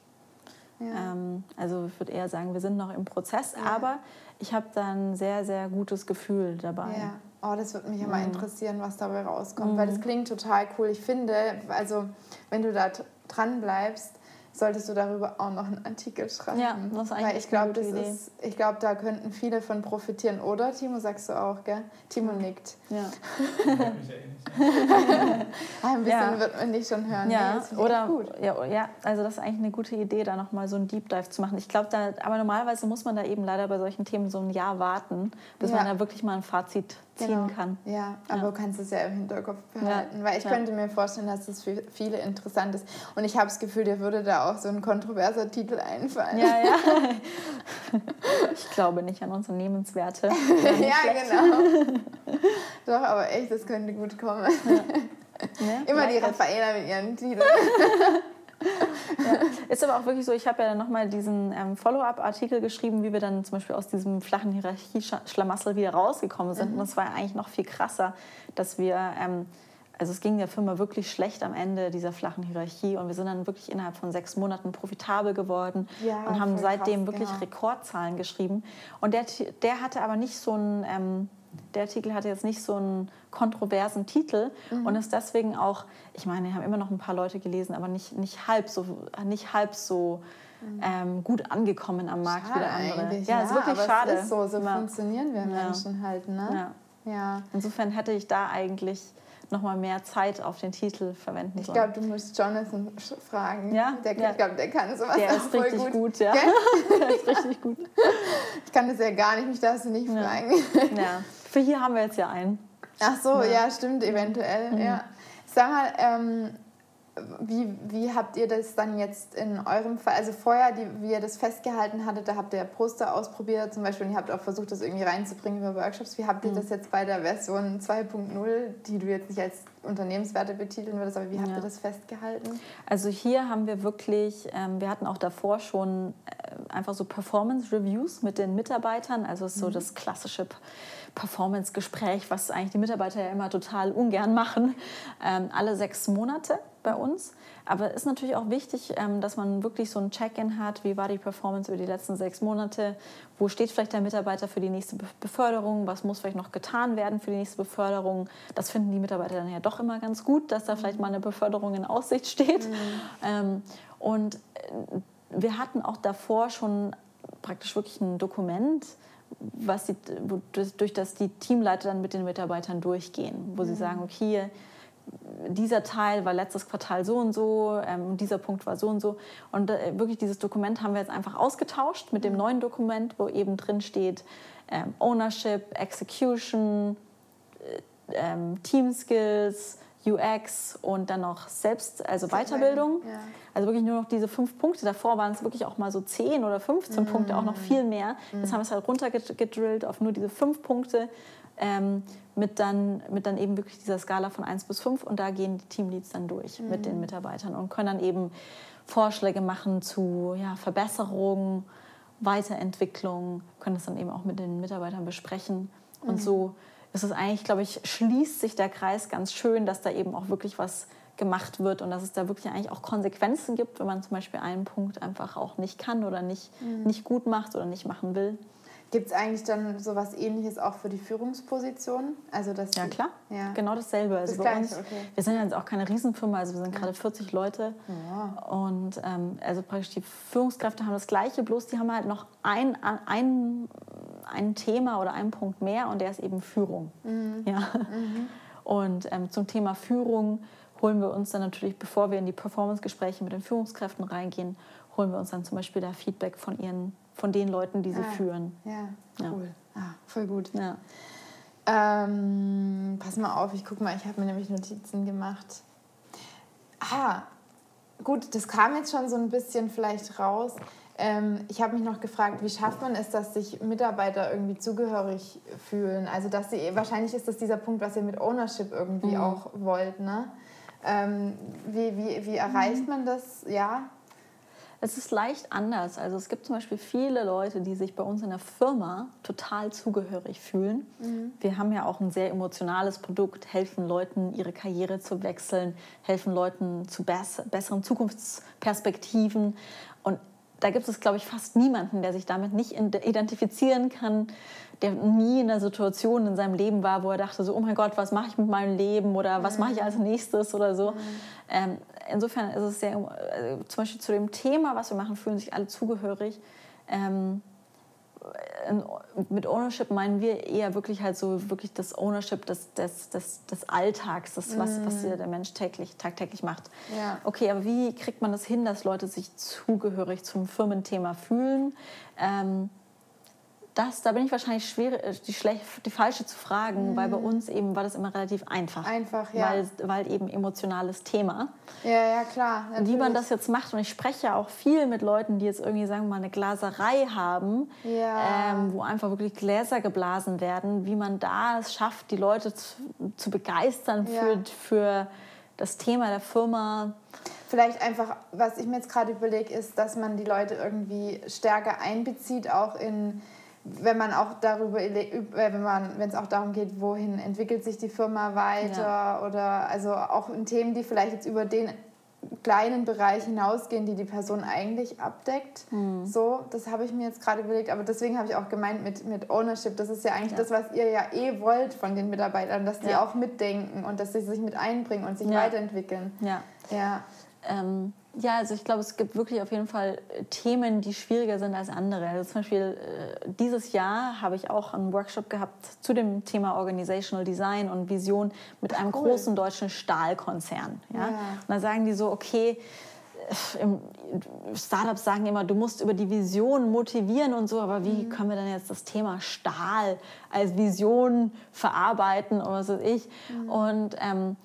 Ja. Ähm, also ich würde eher sagen, wir sind noch im Prozess, ja. aber ich habe da ein sehr, sehr gutes Gefühl dabei. Ja. Oh, das würde mich immer mhm. interessieren, was dabei rauskommt, mhm. weil das klingt total cool. Ich finde, also wenn du da dran bleibst, solltest du darüber auch noch einen Artikel schreiben. Ja, das ist eigentlich Weil ich glaube, das Idee. ist, ich glaube, da könnten viele von profitieren. Oder Timo sagst du auch, gell? Timo nickt. Ja. ein bisschen ja. wird man dich schon hören. Ja, nee, oder gut. Ja, ja, also das ist eigentlich eine gute Idee, da nochmal so einen Deep Dive zu machen. Ich glaube, da, aber normalerweise muss man da eben leider bei solchen Themen so ein Jahr warten, bis ja. man da wirklich mal ein Fazit ziehen genau. kann. Ja, aber ja. du kannst es ja im Hinterkopf behalten, ja. weil ich ja. könnte mir vorstellen, dass das für viele interessant ist. Und ich habe das Gefühl, dir würde da auch so ein kontroverser Titel einfallen. Ja, ja. ich glaube nicht an Unternehmenswerte. ja, genau. Doch, aber echt, das könnte gut kommen. Immer die Raffaella mit ihren Titeln ja. Ist aber auch wirklich so, ich habe ja dann nochmal diesen ähm, Follow-up-Artikel geschrieben, wie wir dann zum Beispiel aus diesem flachen Hierarchie-Schlamassel wieder rausgekommen sind. Mhm. Und es war eigentlich noch viel krasser, dass wir, ähm, also es ging der Firma wirklich schlecht am Ende dieser flachen Hierarchie und wir sind dann wirklich innerhalb von sechs Monaten profitabel geworden ja, und haben seitdem krass, wirklich genau. Rekordzahlen geschrieben. Und der, der hatte aber nicht so ein... Ähm, der Artikel hatte jetzt nicht so einen kontroversen Titel mhm. und ist deswegen auch, ich meine, haben immer noch ein paar Leute gelesen, aber nicht, nicht halb so, nicht halb so mhm. ähm, gut angekommen am Markt schade wie der andere. Ja, ja, ist wirklich schade. Es ist so, so ja. funktionieren wir ja. Menschen halt, ne? Ja. ja. Insofern hätte ich da eigentlich noch mal mehr Zeit auf den Titel verwenden ich sollen. Ich glaube, du musst Jonathan fragen. Ja? Der, ja. Ich glaube, der kann sowas der auch ist richtig gut. gut ja. der ist richtig gut. Ich kann das ja gar nicht, mich darfst du nicht fragen. Ja. Für hier haben wir jetzt ja einen. Ach so, ja, ja stimmt, eventuell. Mhm. Ja. Sag mal, ähm, wie, wie habt ihr das dann jetzt in eurem Fall, also vorher, die, wie ihr das festgehalten hattet, da habt ihr Poster ausprobiert zum Beispiel und ihr habt auch versucht, das irgendwie reinzubringen über Workshops. Wie habt ihr mhm. das jetzt bei der Version 2.0, die du jetzt nicht als Unternehmenswerte betiteln würdest, aber wie habt ja. ihr das festgehalten? Also hier haben wir wirklich, ähm, wir hatten auch davor schon äh, einfach so Performance-Reviews mit den Mitarbeitern, also so mhm. das klassische Performance-Gespräch, was eigentlich die Mitarbeiter ja immer total ungern machen, ähm, alle sechs Monate bei uns. Aber es ist natürlich auch wichtig, ähm, dass man wirklich so ein Check-in hat, wie war die Performance über die letzten sechs Monate, wo steht vielleicht der Mitarbeiter für die nächste Beförderung, was muss vielleicht noch getan werden für die nächste Beförderung. Das finden die Mitarbeiter dann ja doch immer ganz gut, dass da vielleicht mal eine Beförderung in Aussicht steht. Mhm. Ähm, und äh, wir hatten auch davor schon praktisch wirklich ein Dokument, was die, durch das die Teamleiter dann mit den Mitarbeitern durchgehen, wo mhm. sie sagen, okay, dieser Teil war letztes Quartal so und so, ähm, dieser Punkt war so und so. Und äh, wirklich dieses Dokument haben wir jetzt einfach ausgetauscht mit dem mhm. neuen Dokument, wo eben drin steht ähm, Ownership, Execution, äh, ähm, Team Skills, UX und dann noch Selbst, also Weiterbildung. Ja. Also wirklich nur noch diese fünf Punkte. Davor waren es wirklich auch mal so zehn oder 15 mm. Punkte, auch noch viel mehr. Mm. Jetzt haben wir es halt runtergedrillt auf nur diese fünf Punkte ähm, mit, dann, mit dann eben wirklich dieser Skala von 1 bis 5 und da gehen die Teamleads dann durch mhm. mit den Mitarbeitern und können dann eben Vorschläge machen zu ja, Verbesserungen, Weiterentwicklung, können das dann eben auch mit den Mitarbeitern besprechen. Und so ist es eigentlich, glaube ich, schließt sich der Kreis ganz schön, dass da eben auch wirklich was gemacht wird und dass es da wirklich eigentlich auch Konsequenzen gibt, wenn man zum Beispiel einen Punkt einfach auch nicht kann oder nicht, mhm. nicht gut macht oder nicht machen will. Gibt es eigentlich dann so etwas ähnliches auch für die Führungsposition? Also das ja, klar. Ja. Genau dasselbe. Also das bei uns, okay. Wir sind ja jetzt auch keine Riesenfirma, also wir sind gerade 40 Leute. Ja. Und ähm, also praktisch die Führungskräfte haben das Gleiche, bloß die haben halt noch ein, ein, ein Thema oder einen Punkt mehr und der ist eben Führung. Mhm. Ja. Mhm. Und ähm, zum Thema Führung holen wir uns dann natürlich, bevor wir in die Performance-Gespräche mit den Führungskräften reingehen, holen wir uns dann zum Beispiel da Feedback von ihren von den Leuten, die sie ah, führen. Ja, cool. Ja. Ah, voll gut. Ja. Ähm, pass mal auf, ich guck mal, ich habe mir nämlich Notizen gemacht. Ah, gut, das kam jetzt schon so ein bisschen vielleicht raus. Ähm, ich habe mich noch gefragt, wie schafft man es, dass sich Mitarbeiter irgendwie zugehörig fühlen? Also, dass sie, wahrscheinlich ist das dieser Punkt, was ihr mit Ownership irgendwie mhm. auch wollt, ne? Ähm, wie, wie, wie erreicht man das? Ja, es ist leicht anders. Also es gibt zum Beispiel viele Leute, die sich bei uns in der Firma total zugehörig fühlen. Mhm. Wir haben ja auch ein sehr emotionales Produkt, helfen Leuten, ihre Karriere zu wechseln, helfen Leuten zu besseren Zukunftsperspektiven. Und da gibt es, glaube ich, fast niemanden, der sich damit nicht identifizieren kann, der nie in einer Situation in seinem Leben war, wo er dachte, so, oh mein Gott, was mache ich mit meinem Leben oder was mache ich als nächstes oder so. Mhm. Ähm, insofern ist es sehr, äh, zum Beispiel zu dem Thema, was wir machen, fühlen sich alle zugehörig. Ähm, mit Ownership meinen wir eher wirklich halt so wirklich das Ownership des, des, des, des Alltags, das, was, mm. was der Mensch täglich, tagtäglich macht. Ja. Okay, aber wie kriegt man das hin, dass Leute sich zugehörig zum Firmenthema fühlen? Ähm, das, da bin ich wahrscheinlich schwer, äh, die, die falsche zu fragen, mhm. weil bei uns eben war das immer relativ einfach. Einfach, ja. Weil, weil eben emotionales Thema. Ja, ja, klar. Natürlich. Wie man das jetzt macht. Und ich spreche ja auch viel mit Leuten, die jetzt irgendwie, sagen wir mal, eine Glaserei haben, ja. ähm, wo einfach wirklich Gläser geblasen werden, wie man da es schafft, die Leute zu, zu begeistern ja. für, für das Thema der Firma. Vielleicht einfach, was ich mir jetzt gerade überlege, ist, dass man die Leute irgendwie stärker einbezieht, auch in wenn man auch darüber, äh, wenn man, wenn es auch darum geht, wohin entwickelt sich die Firma weiter ja. oder also auch in Themen, die vielleicht jetzt über den kleinen Bereich hinausgehen, die die Person eigentlich abdeckt. Mhm. So, das habe ich mir jetzt gerade überlegt, aber deswegen habe ich auch gemeint mit, mit Ownership. Das ist ja eigentlich ja. das, was ihr ja eh wollt von den Mitarbeitern, dass die ja. auch mitdenken und dass sie sich mit einbringen und sich weiterentwickeln. Ja. ja. Ähm, ja, also ich glaube, es gibt wirklich auf jeden Fall äh, Themen, die schwieriger sind als andere. Also zum Beispiel äh, dieses Jahr habe ich auch einen Workshop gehabt zu dem Thema Organizational Design und Vision mit einem cool. großen deutschen Stahlkonzern. Ja? ja? Und da sagen die so, okay, Startups sagen immer, du musst über die Vision motivieren und so, aber wie mhm. können wir denn jetzt das Thema Stahl als Vision verarbeiten oder was weiß ich? Mhm. Und, ähm,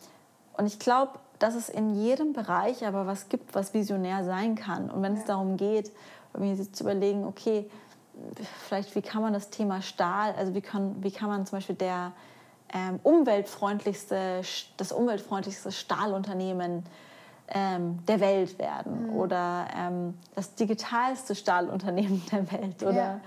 und ich glaube, dass es in jedem Bereich aber was gibt, was visionär sein kann. Und wenn es darum geht, mir zu überlegen, okay, vielleicht wie kann man das Thema Stahl, also wie kann, wie kann man zum Beispiel der ähm, umweltfreundlichste, das umweltfreundlichste Stahlunternehmen ähm, der Welt werden mhm. oder ähm, das digitalste Stahlunternehmen der Welt. Oder ja.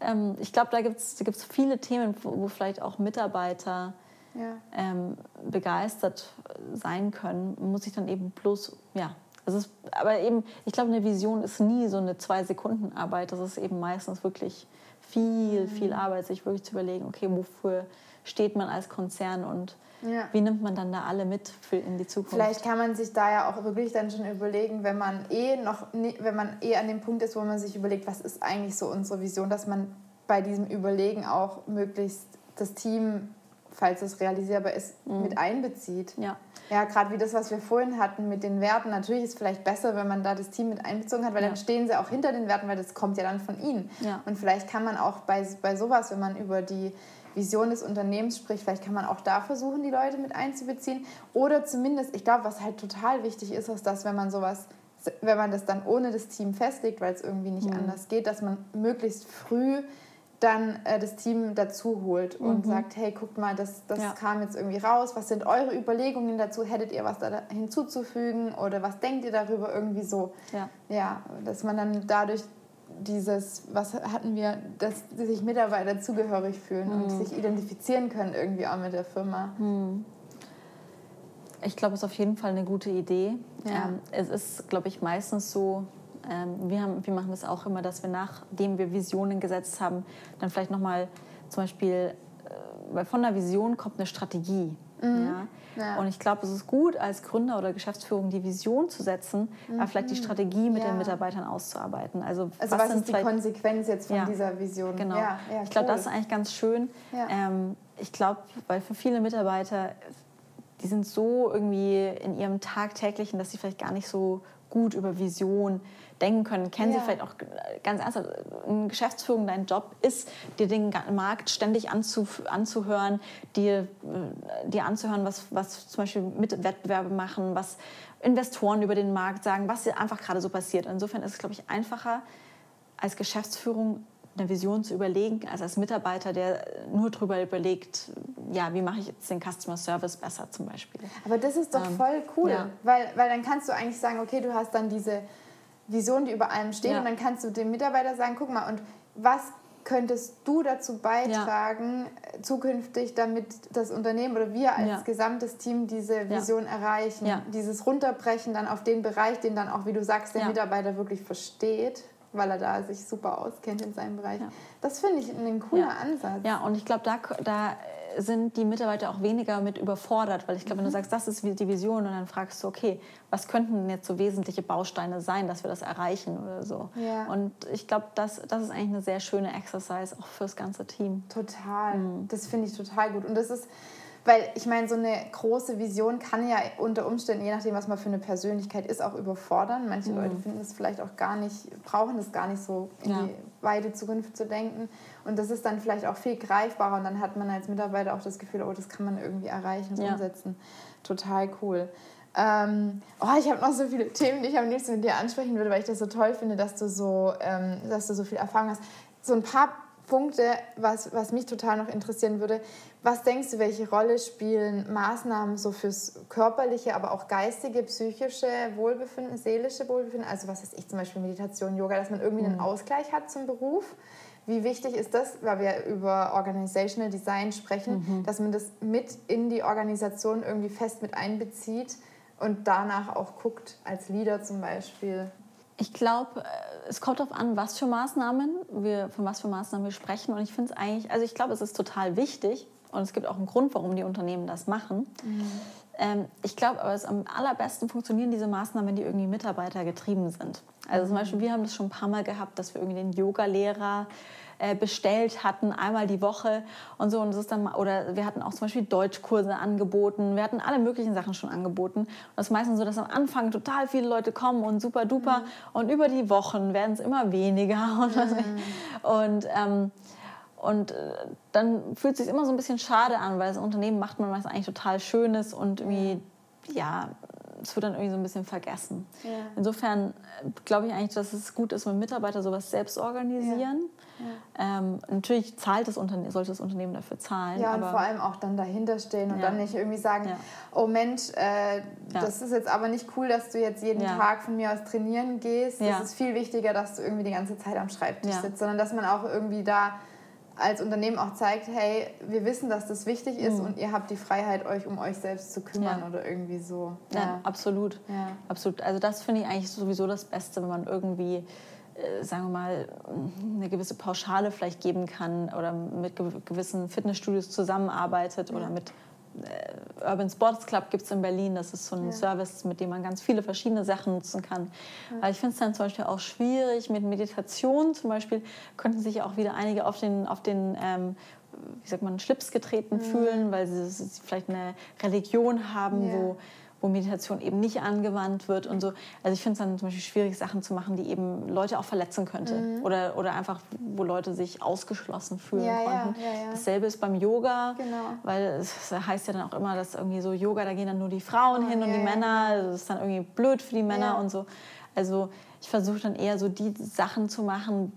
Ähm, ich glaube, da gibt es viele Themen, wo, wo vielleicht auch Mitarbeiter ja. Ähm, begeistert sein können, muss ich dann eben bloß, ja, es ist, aber eben, ich glaube, eine Vision ist nie so eine Zwei-Sekunden-Arbeit. Das ist eben meistens wirklich viel, viel mhm. Arbeit, sich wirklich zu überlegen, okay, wofür steht man als Konzern und ja. wie nimmt man dann da alle mit für in die Zukunft? Vielleicht kann man sich da ja auch wirklich dann schon überlegen, wenn man eh noch, wenn man eh an dem Punkt ist, wo man sich überlegt, was ist eigentlich so unsere Vision, dass man bei diesem Überlegen auch möglichst das Team, falls es realisierbar ist, mhm. mit einbezieht. Ja. Ja, gerade wie das, was wir vorhin hatten mit den Werten. Natürlich ist es vielleicht besser, wenn man da das Team mit einbezogen hat, weil ja. dann stehen sie auch hinter den Werten, weil das kommt ja dann von ihnen. Ja. Und vielleicht kann man auch bei, bei sowas, wenn man über die Vision des Unternehmens spricht, vielleicht kann man auch da versuchen, die Leute mit einzubeziehen. Oder zumindest, ich glaube, was halt total wichtig ist, ist, dass wenn man sowas, wenn man das dann ohne das Team festlegt, weil es irgendwie nicht mhm. anders geht, dass man möglichst früh dann äh, das Team dazu holt und mhm. sagt, hey, guckt mal, das, das ja. kam jetzt irgendwie raus, was sind eure Überlegungen dazu, hättet ihr was da hinzuzufügen oder was denkt ihr darüber irgendwie so? Ja, ja dass man dann dadurch dieses, was hatten wir, dass sich Mitarbeiter zugehörig fühlen mhm. und sich identifizieren können irgendwie auch mit der Firma. Mhm. Ich glaube, es ist auf jeden Fall eine gute Idee. Ja. Ähm, es ist, glaube ich, meistens so, ähm, wir, haben, wir machen das auch immer, dass wir nachdem wir Visionen gesetzt haben, dann vielleicht nochmal zum Beispiel, äh, weil von der Vision kommt eine Strategie. Mhm. Ja? Ja. Und ich glaube, es ist gut, als Gründer oder Geschäftsführung die Vision zu setzen, mhm. aber vielleicht die. Strategie mit ja. den Mitarbeitern auszuarbeiten. Also, also was, was ist die Konsequenz jetzt von ja. dieser Vision? Genau. ich glaube, cool. das ist eigentlich ganz schön. Ähm, ich glaube, weil für viele Mitarbeiter, die sind so irgendwie in ihrem Tagtäglichen, dass sie vielleicht gar nicht so gut über Vision denken können, kennen ja. Sie vielleicht auch ganz ernsthaft, eine Geschäftsführung, dein Job ist, dir den Markt ständig anzu, anzuhören, dir, äh, dir anzuhören, was, was zum Beispiel mit Wettbewerbe machen, was Investoren über den Markt sagen, was einfach gerade so passiert. Insofern ist es, glaube ich, einfacher, als Geschäftsführung eine Vision zu überlegen, als als Mitarbeiter, der nur darüber überlegt, ja, wie mache ich jetzt den Customer Service besser zum Beispiel. Aber das ist doch ähm, voll cool, ja. weil, weil dann kannst du eigentlich sagen, okay, du hast dann diese Vision, die über allem steht. Ja. Und dann kannst du dem Mitarbeiter sagen, guck mal, und was könntest du dazu beitragen, ja. Äh, zukünftig, damit das Unternehmen oder wir als ja. gesamtes Team diese Vision erreichen? Dieses Runterbrechen dann auf den Bereich, den dann auch, wie du sagst, der Mitarbeiter wirklich versteht weil er da sich super auskennt in seinem Bereich. Das finde ich ein cooler. Ansatz. Ja, und ich glaube, da, da sind die Mitarbeiter auch weniger mit überfordert, weil ich glaube, mhm. wenn du mhm. sagst, das ist die Vision und dann fragst du, okay, was könnten denn jetzt so wesentliche Bausteine sein, dass wir das erreichen oder so. Ja. Und ich glaube, das, das ist eigentlich eine sehr schöne Exercise auch fürs ganze Team. Total. Mhm. Das finde ich total gut. Und das ist weil ich meine, so eine große Vision kann ja unter Umständen, je nachdem, was man für eine Persönlichkeit ist, auch überfordern. Manche mhm. Leute finden es vielleicht auch gar nicht, brauchen es gar nicht so in ja. die weite Zukunft zu denken. Und das ist dann vielleicht auch viel greifbarer und dann hat man als Mitarbeiter auch das Gefühl, oh, das kann man irgendwie erreichen und ja. umsetzen. Total cool. Ähm, oh, ich habe noch so viele Themen, die ich am liebsten mit dir ansprechen würde, weil ich das so toll finde, dass du so, ähm, dass du so viel Erfahrung hast. So ein paar Punkte, was, was mich total noch interessieren würde. Was denkst du, welche Rolle spielen Maßnahmen so fürs körperliche, aber auch geistige, psychische Wohlbefinden, seelische Wohlbefinden? Also was weiß ich, zum Beispiel Meditation, Yoga, dass man irgendwie einen mhm. Ausgleich hat zum Beruf. Wie wichtig ist das, weil wir über Organizational Design sprechen, mhm. dass man das mit in die Organisation irgendwie fest mit einbezieht und danach auch guckt, als Leader zum Beispiel? Ich glaube, äh, es kommt darauf an, was für Maßnahmen wir, von was für Maßnahmen wir sprechen. Und ich finde es eigentlich, also ich glaube, es ist total wichtig und es gibt auch einen Grund, warum die Unternehmen das machen. Mhm. Ähm, ich glaube aber, es am allerbesten funktionieren diese Maßnahmen, wenn die irgendwie Mitarbeiter getrieben sind. Also zum Beispiel, wir haben das schon ein paar Mal gehabt, dass wir irgendwie den Yoga-Lehrer äh, bestellt hatten, einmal die Woche und so. Und das ist dann, oder wir hatten auch zum Beispiel Deutschkurse angeboten. Wir hatten alle möglichen Sachen schon angeboten. Und das ist meistens so, dass am Anfang total viele Leute kommen und super duper. Mhm. Und über die Wochen werden es immer weniger. Und, mhm. und ähm, und äh, dann fühlt es sich immer so ein bisschen schade an, weil das Unternehmen macht man was eigentlich total Schönes und irgendwie, ja, es wird dann irgendwie so ein bisschen vergessen. Ja. Insofern äh, glaube ich eigentlich, dass es gut ist, wenn Mitarbeiter sowas selbst organisieren. Ja. Ja. Ähm, natürlich zahlt das Unterne sollte das Unternehmen dafür zahlen. Ja, und vor allem auch dann dahinter stehen und dann nicht irgendwie sagen, oh Mensch, äh, das ist jetzt aber nicht cool, dass du jetzt jeden Tag von mir aus trainieren gehst. Es ist viel wichtiger, dass du irgendwie die ganze Zeit am Schreibtisch sitzt, sondern dass man auch irgendwie da als Unternehmen auch zeigt, hey, wir wissen, dass das wichtig ist mhm. und ihr habt die Freiheit, euch um euch selbst zu kümmern ja. oder irgendwie so. Ja, ja absolut. Ja. absolut. Also das finde ich eigentlich sowieso das Beste, wenn man irgendwie, äh, sagen wir mal, eine gewisse Pauschale vielleicht geben kann oder mit gewissen Fitnessstudios zusammenarbeitet oder mit Urban Sports Club gibt es in Berlin. Das ist so ein ja. Service, mit dem man ganz viele verschiedene Sachen nutzen kann. Ja. Weil ich finde es dann zum Beispiel auch schwierig mit Meditation. Zum Beispiel könnten sich auch wieder einige auf den, auf den ähm, wie sagt man, Schlips getreten mhm. fühlen, weil sie, sie, vielleicht eine Religion haben, ja. wo wo Meditation eben nicht angewandt wird und so. Also ich finde es dann zum Beispiel schwierig, Sachen zu machen, die eben Leute auch verletzen könnte. Mhm. Oder, oder einfach, wo Leute sich ausgeschlossen fühlen ja, konnten. Ja, ja, Dasselbe ist beim Yoga, genau. weil es heißt ja dann auch immer, dass irgendwie so Yoga, da gehen dann nur die Frauen oh, hin und die Männer. Das ist dann irgendwie blöd für die Männer und so. Also ich versuche dann eher so die Sachen zu machen,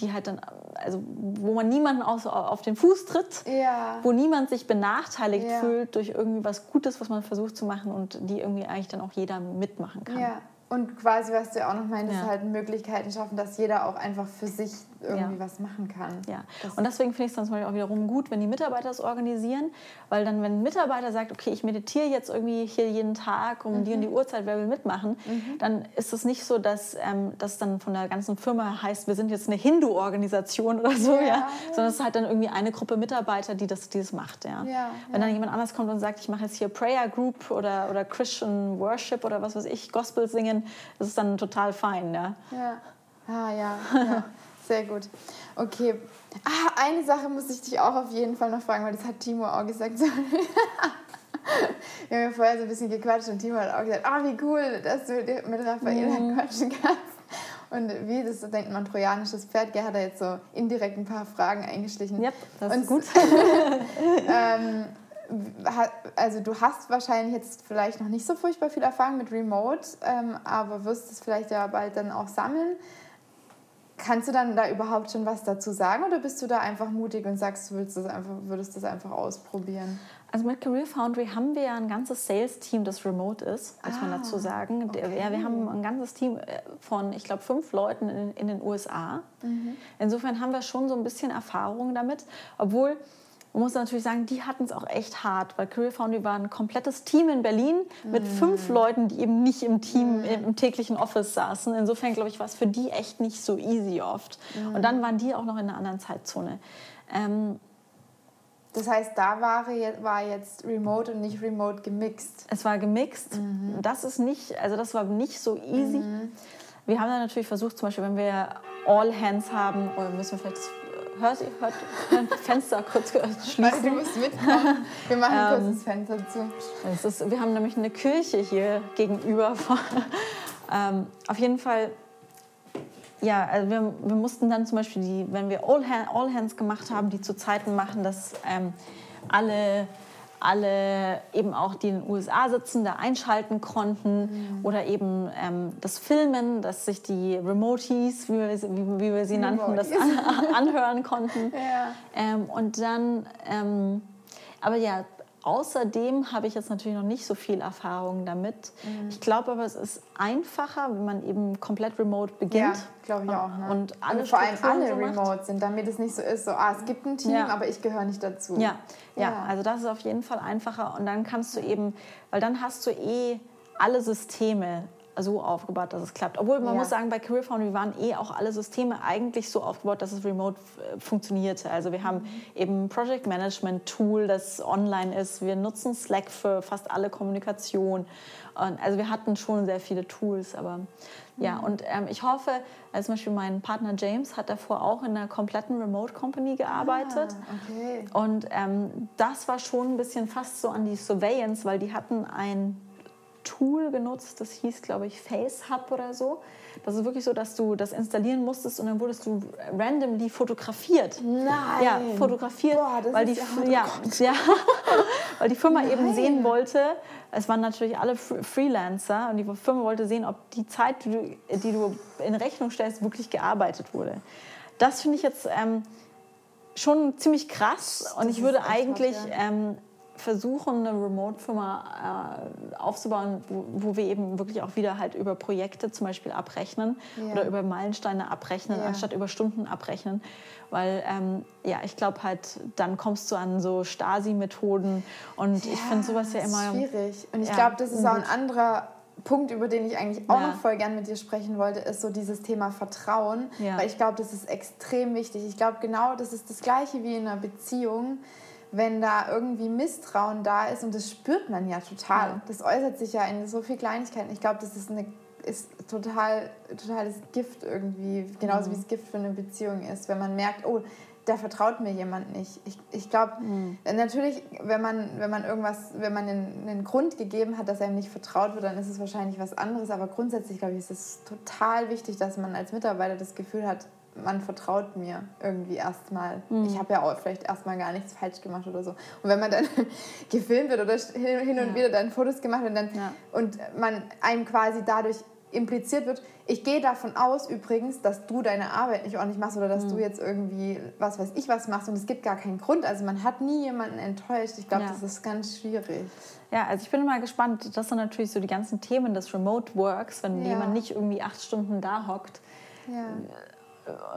die halt dann, also wo man niemanden aus, auf den Fuß tritt, ja. wo niemand sich benachteiligt ja. fühlt durch irgendwie was Gutes, was man versucht zu machen und die irgendwie eigentlich dann auch jeder mitmachen kann. Ja. Und quasi, was du ja auch noch meintest, ja. halt Möglichkeiten schaffen, dass jeder auch einfach für sich irgendwie ja. was machen kann. Ja, und deswegen finde ich es dann zum Beispiel auch wiederum gut, wenn die Mitarbeiter es organisieren, weil dann, wenn ein Mitarbeiter sagt, okay, ich meditiere jetzt irgendwie hier jeden Tag um mhm. die und die Uhrzeit, wer will mitmachen, mhm. dann ist es nicht so, dass ähm, das dann von der ganzen Firma heißt, wir sind jetzt eine Hindu-Organisation oder so, ja, ja, sondern es ist halt dann irgendwie eine Gruppe Mitarbeiter, die das, die das macht, ja wenn dann jemand anders kommt und sagt, ich mache jetzt hier Prayer Group oder, oder Christian Worship oder was weiß ich, Gospel singen, Dingen, das ist dann total fein. Ja, ja. Ah, ja, ja. Sehr gut. Okay. Ah, eine Sache muss ich dich auch auf jeden Fall noch fragen, weil das hat Timo auch gesagt. wir haben ja vorher so ein bisschen gequatscht und Timo hat auch gesagt, ah, oh, wie cool, dass du mit Raffaella mhm. quatschen kannst. Und wie, das denkt man, trojanisches Pferd, Gerhard hat da jetzt so indirekt ein paar Fragen eingeschlichen. Ja, das und, ist gut. ähm, also du hast wahrscheinlich jetzt vielleicht noch nicht so furchtbar viel Erfahrung mit Remote, ähm, aber wirst es vielleicht ja bald dann auch sammeln. Kannst du dann da überhaupt schon was dazu sagen oder bist du da einfach mutig und sagst, du willst das einfach, würdest das einfach ausprobieren? Also mit Career Foundry haben wir ja ein ganzes Sales-Team, das remote ist, muss ah, man dazu sagen. Okay. Ja, wir haben ein ganzes Team äh, von, ich glaube, fünf Leuten in, in den USA. Mhm. Insofern haben wir schon so ein bisschen Erfahrung damit, obwohl man muss natürlich sagen, die hatten es auch echt hart, weil Career Foundry war ein komplettes Team in Berlin mit mhm. fünf Leuten, die eben nicht im Team, mhm. im täglichen Office saßen. Insofern, glaube ich, war es für die echt nicht so easy oft. Mhm. Und dann waren die auch noch in einer anderen Zeitzone. Ähm, das heißt, da war, war jetzt Remote und nicht Remote gemixt. Es war gemixt. Mhm. Das ist nicht, also das war nicht so easy. Mhm. Wir haben dann natürlich versucht, zum Beispiel, wenn wir All Hands haben, oder müssen wir vielleicht hört, hört, hört Fenster kurz schließen. Du musst mitkommen. Wir machen ähm, kurz das Fenster zu. Das ist, wir haben nämlich eine Kirche hier gegenüber. ähm, auf jeden Fall, ja, also wir, wir mussten dann zum Beispiel, die, wenn wir All, Hand, All Hands gemacht haben, die zu Zeiten machen, dass ähm, alle alle eben auch, die in den USA sitzen, da einschalten konnten mhm. oder eben ähm, das Filmen, dass sich die Remotees, wie wir, wie, wie wir sie nannten, das an, anhören konnten. Ja. Ähm, und dann, ähm, aber ja, Außerdem habe ich jetzt natürlich noch nicht so viel Erfahrung damit. Mhm. Ich glaube aber, es ist einfacher, wenn man eben komplett remote beginnt. Ja, glaube ich auch. Ne? Und, alle und vor allem alle so remote sind, damit es nicht so ist, so, ah, es gibt ein Team, ja. aber ich gehöre nicht dazu. Ja. ja, ja, also das ist auf jeden Fall einfacher. Und dann kannst du eben, weil dann hast du eh alle Systeme so aufgebaut, dass es klappt. Obwohl man ja. muss sagen, bei Career Foundry waren eh auch alle Systeme eigentlich so aufgebaut, dass es remote äh, funktionierte. Also wir haben mhm. eben ein Project Management Tool, das online ist. Wir nutzen Slack für fast alle Kommunikation. Und also wir hatten schon sehr viele Tools, aber ja, mhm. und ähm, ich hoffe, also zum Beispiel mein Partner James hat davor auch in einer kompletten Remote Company gearbeitet. Ah, okay. Und ähm, das war schon ein bisschen fast so an die Surveillance, weil die hatten ein Tool genutzt, das hieß, glaube ich, FaceHub oder so. Das ist wirklich so, dass du das installieren musstest und dann wurdest du randomly fotografiert. Nein. Ja, fotografiert, Boah, weil, die, ja, ja, weil die Firma Nein. eben sehen wollte, es waren natürlich alle Freelancer und die Firma wollte sehen, ob die Zeit, die du, die du in Rechnung stellst, wirklich gearbeitet wurde. Das finde ich jetzt ähm, schon ziemlich krass und das ich würde eigentlich krass, ja. ähm, versuchen, eine Remote-Firma äh, aufzubauen, wo, wo, wir eben wirklich auch wieder halt über Projekte zum Beispiel abrechnen ja. oder über Meilensteine abrechnen, ja. anstatt über Stunden abrechnen. Weil, ähm, ja, ich glaube halt, dann kommst du an so Stasi-Methoden und ja, ich finde sowas ja immer... schwierig. Und ich glaube, das ist auch ein anderer Punkt, über den ich eigentlich auch ja. noch voll gern mit dir sprechen wollte, ist so dieses Thema Vertrauen. Ja. Weil ich glaube, das ist extrem wichtig. Ich glaube, genau das ist das Gleiche wie in einer Beziehung wenn da irgendwie Misstrauen da ist und das spürt man ja total. Ja. Das äußert sich ja in so viel Kleinigkeiten. Ich glaube, das ist, eine, ist total, totales Gift irgendwie, genauso mhm. wie es Gift für eine Beziehung ist, wenn man merkt, oh, da vertraut mir jemand nicht. Ich, ich glaube, mhm. natürlich, wenn man, wenn man irgendwas, wenn man einen, einen Grund gegeben hat, dass einem nicht vertraut wird, dann ist es wahrscheinlich was anderes. Aber grundsätzlich, glaube ich, ist es total wichtig, dass man als Mitarbeiter das Gefühl hat, man vertraut mir irgendwie erstmal. Mhm. Ich habe ja auch vielleicht erstmal gar nichts falsch gemacht oder so. Und wenn man dann gefilmt wird oder hin und ja. wieder dann Fotos gemacht wird und, dann, ja. und man einem quasi dadurch impliziert wird, ich gehe davon aus übrigens, dass du deine Arbeit nicht ordentlich machst oder dass mhm. du jetzt irgendwie was weiß ich was machst und es gibt gar keinen Grund. Also man hat nie jemanden enttäuscht. Ich glaube, ja. das ist ganz schwierig. Ja, also ich bin mal gespannt. Das sind natürlich so die ganzen Themen des Remote Works, wenn ja. jemand nicht irgendwie acht Stunden da hockt. Ja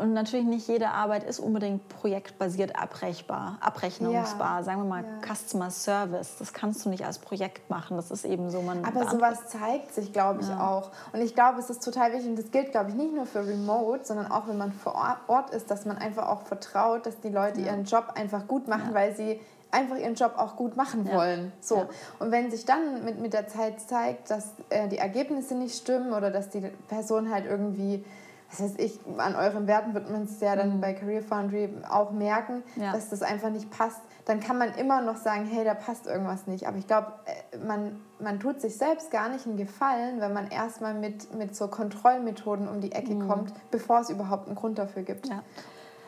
und natürlich nicht jede Arbeit ist unbedingt projektbasiert abrechenbar, abrechnungsbar. Ja, Sagen wir mal ja. Customer Service. Das kannst du nicht als Projekt machen. Das ist eben so, man. Aber sowas zeigt sich, glaube ich, ja. auch. Und ich glaube, es ist total wichtig. Und das gilt, glaube ich, nicht nur für Remote, sondern auch, wenn man vor Ort ist, dass man einfach auch vertraut, dass die Leute ihren Job einfach gut machen, weil sie einfach ihren Job auch gut machen wollen. So. Ja. Und wenn sich dann mit, mit der Zeit zeigt, dass äh, die Ergebnisse nicht stimmen oder dass die Person halt irgendwie das heißt, ich, an euren Werten wird man es ja dann mhm. bei Career Foundry auch merken, ja. dass das einfach nicht passt. Dann kann man immer noch sagen, hey, da passt irgendwas nicht. Aber ich glaube, äh, man, man tut sich selbst gar nicht einen Gefallen, wenn man erstmal mit, mit so Kontrollmethoden um die Ecke mhm. kommt, bevor es überhaupt einen Grund dafür gibt. Ja.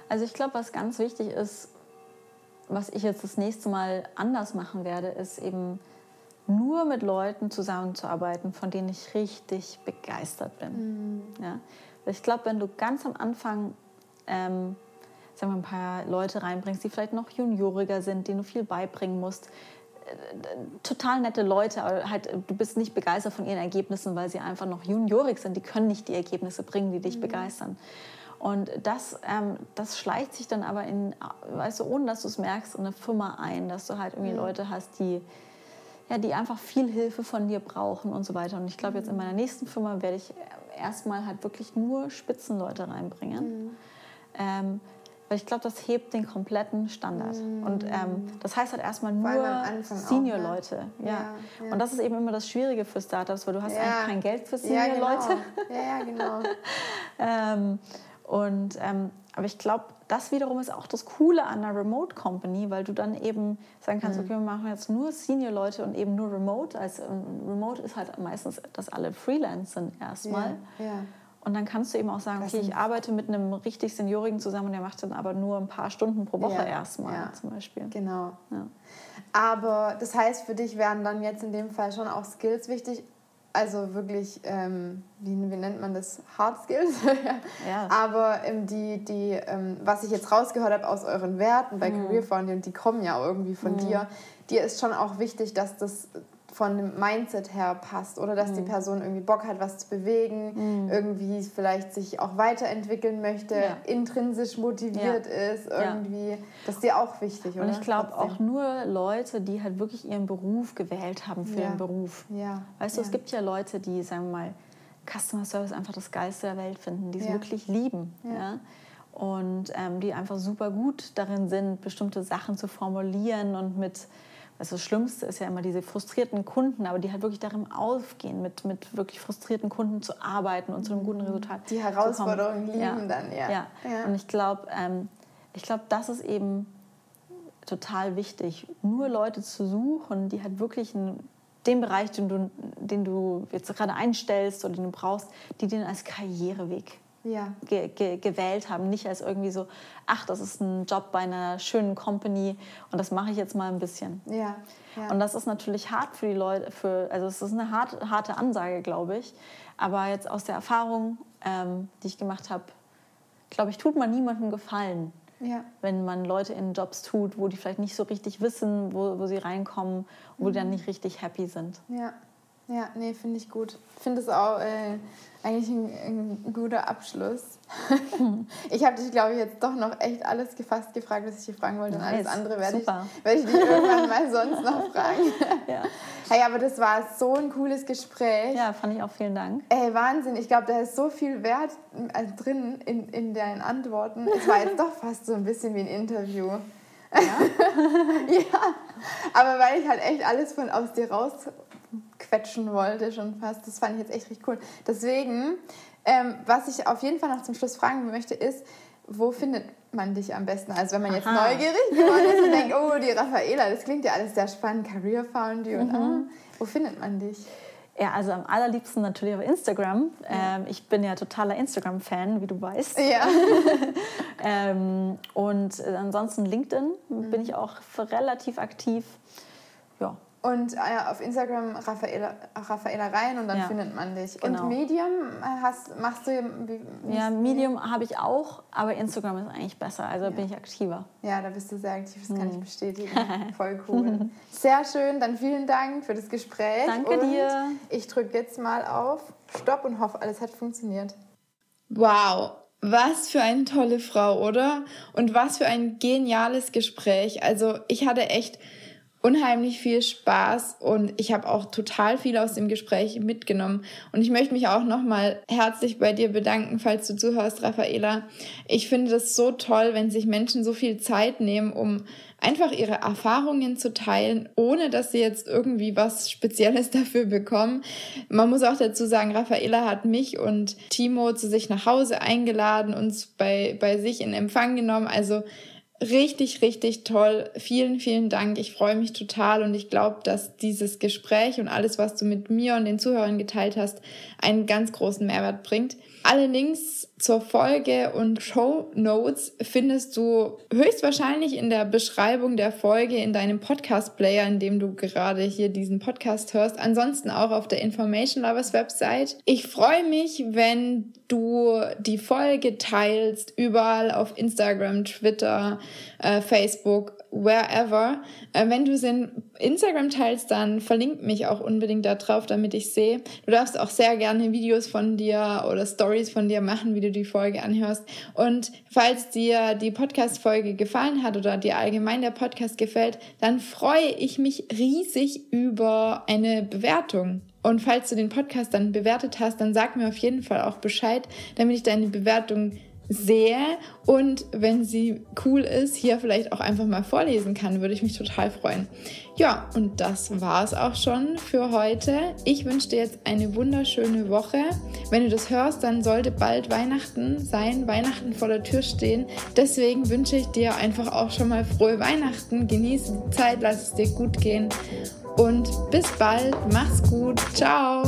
Also ich glaube, was ganz wichtig ist, was ich jetzt das nächste Mal anders machen werde, ist eben nur mit Leuten zusammenzuarbeiten, von denen ich richtig begeistert bin. Mhm. Ja? Ich glaube, wenn du ganz am Anfang ähm, sagen wir, ein paar Leute reinbringst, die vielleicht noch junioriger sind, denen du viel beibringen musst, äh, total nette Leute, aber halt, du bist nicht begeistert von ihren Ergebnissen, weil sie einfach noch juniorig sind. Die können nicht die Ergebnisse bringen, die dich mhm. begeistern. Und das, ähm, das schleicht sich dann aber in, weißt du, ohne dass du es merkst, in eine Firma ein, dass du halt irgendwie mhm. Leute hast, die, ja, die einfach viel Hilfe von dir brauchen und so weiter. Und ich glaube, jetzt in meiner nächsten Firma werde ich erstmal halt wirklich nur Spitzenleute reinbringen. Mhm. Ähm, weil ich glaube, das hebt den kompletten Standard. Mhm. Und ähm, das heißt halt erstmal nur Senior-Leute. Ne? Ja. Ja, ja. Und das ist eben immer das Schwierige für Startups, weil du hast eigentlich kein Geld für Senior-Leute. Ja, genau. Ja, genau. ähm, und, ähm, aber ich glaube, das wiederum ist auch das Coole an einer Remote Company, weil du dann eben sagen kannst, mhm. okay, wir machen jetzt nur Senior-Leute und eben nur Remote. Also Remote ist halt meistens, dass alle Freelance sind erstmal. Ja, ja. Und dann kannst du eben auch sagen, okay, ich arbeite mit einem richtig Seniorigen zusammen, der macht dann aber nur ein paar Stunden pro Woche ja, erstmal ja. zum Beispiel. Genau. Ja. Aber das heißt, für dich wären dann jetzt in dem Fall schon auch Skills wichtig, also wirklich, ähm, wie, wie, nennt man das? Hard Skills. ja. Aber ähm, die, die ähm, was ich jetzt rausgehört habe aus euren Werten bei mhm. Career Founding, die kommen ja irgendwie von mhm. dir, dir ist schon auch wichtig, dass das von dem Mindset her passt oder dass mhm. die Person irgendwie Bock hat, was zu bewegen, mhm. irgendwie vielleicht sich auch weiterentwickeln möchte, ja. intrinsisch motiviert ja. ist, irgendwie. Ja. Das ist dir auch wichtig, oder? Und ich glaube auch nur Leute, die halt wirklich ihren Beruf gewählt haben für den Beruf. Ja. Weißt du, es gibt ja Leute, die, sagen wir mal, Customer Service einfach das Geilste der Welt finden, die es wirklich lieben. Ja. Und ähm, die einfach super gut darin sind, bestimmte Sachen zu formulieren und mit, also das Schlimmste ist ja immer diese frustrierten Kunden, aber die halt wirklich darin aufgehen, mit, mit wirklich frustrierten Kunden zu arbeiten und zu einem guten Resultat. Die zu Herausforderungen kommen. lieben dann, ja. ja. Ja. Und ich glaube, ähm, ich glaube, das ist eben total wichtig, nur Leute zu suchen, die halt wirklich in dem Bereich, den du, den du jetzt gerade einstellst oder den du brauchst, die den als Karriereweg Ja. ge ge gewählt haben, nicht als irgendwie so, ach, das ist ein Job bei einer schönen Company und das mache ich jetzt mal ein bisschen. Ja. ja. Und das ist natürlich hart für die Leute, für, also es ist eine hart, harte Ansage, glaube ich. Aber jetzt aus der Erfahrung, ähm, die ich gemacht habe, glaube ich, tut man niemandem Gefallen, ja. wenn man Leute in Jobs tut, wo die vielleicht nicht so richtig wissen, wo, wo sie reinkommen, wo die dann nicht richtig happy sind. Ja, ja, nee, finde ich gut. Finde es auch äh, eigentlich ein, ein guter Abschluss. ich habe dich, glaube ich, jetzt doch noch echt alles gefasst gefragt, was ich dir fragen wollte. Und alles andere werde ich, werde ich dich irgendwann mal sonst noch fragen. Ja. Hey, aber das war so ein cooles Gespräch. ja, fand ich auch vielen Dank. Ey, Wahnsinn. Ich glaube, da ist so viel Wert äh, drin in, in deinen Antworten. Es war jetzt doch fast so ein bisschen wie ein Interview. Ja? aber weil ich halt echt alles von aus dir rausquetschen wollte, schon fast. Das fand ich jetzt echt richtig cool. Deswegen, ähm, was ich auf jeden Fall noch zum Schluss fragen möchte, ist, wo findet man dich am besten? Also wenn man jetzt Aha. neugierig geworden ist und denkt, oh, die Raffaela, das klingt ja alles sehr spannend, Career Foundry und Mhm. ah, wo findet man dich? Ja, also am allerliebsten natürlich auf Instagram. Ähm, ich bin ja totaler Instagram-Fan, wie du weißt. Ja. Ähm, und ansonsten LinkedIn Mhm. bin ich auch relativ aktiv. Ja, Und äh, auf Instagram Raffaela, Raffaela rein und dann Ja. findet man dich. Genau. Und Medium äh, hast, machst du wie, wie ja Medium habe ich auch, aber Instagram ist eigentlich besser, also bin ich aktiver. Ja, da bist du sehr aktiv, das kann Mhm. ich bestätigen. Voll cool. Sehr schön, dann vielen Dank für das Gespräch. Danke und dir. Ich drücke jetzt mal auf Stopp und hoffe, alles hat funktioniert. Wow, was für eine tolle Frau, oder? Und was für ein geniales Gespräch. Also ich hatte echt unheimlich viel Spaß und ich habe auch total viel aus dem Gespräch mitgenommen. Und ich möchte mich auch nochmal herzlich bei dir bedanken, falls du zuhörst, Raffaela. Ich finde das so toll, wenn sich Menschen so viel Zeit nehmen, um einfach ihre Erfahrungen zu teilen, ohne dass sie jetzt irgendwie was Spezielles dafür bekommen. Man muss auch dazu sagen, Raffaela hat mich und Timo zu sich nach Hause eingeladen, uns bei, bei sich in Empfang genommen. Also richtig, richtig toll. Vielen, vielen Dank. Ich freue mich total und ich glaube, dass dieses Gespräch und alles, was du mit mir und den Zuhörern geteilt hast, einen ganz großen Mehrwert bringt. Alle Links zur Folge und Show Notes findest du höchstwahrscheinlich in der Beschreibung der Folge in deinem Podcast-Player, in dem du gerade hier diesen Podcast hörst. Ansonsten auch auf der Information Lovers Website. Ich freue mich, wenn du die Folge teilst, überall auf Instagram, Twitter, äh, Facebook, wherever. Äh, wenn du es in Instagram teilst, dann verlink mich auch unbedingt da drauf, damit ich sehe. Du darfst auch sehr gerne Videos von dir oder Stories von dir machen, wie du die Folge anhörst. Und falls dir die Podcast-Folge gefallen hat oder dir allgemein der Podcast gefällt, dann freue ich mich riesig über eine Bewertung. Und falls du den Podcast dann bewertet hast, dann sag mir auf jeden Fall auch Bescheid, damit ich deine Bewertung sehe und wenn sie cool ist, hier vielleicht auch einfach mal vorlesen kann, würde ich mich total freuen. Ja, und das war es auch schon für heute. Ich wünsche dir jetzt eine wunderschöne Woche. Wenn du das hörst, dann sollte bald Weihnachten sein, Weihnachten vor der Tür stehen. Deswegen wünsche ich dir einfach auch schon mal frohe Weihnachten. Genieße die Zeit, lass es dir gut gehen und bis bald. Mach's gut. Ciao.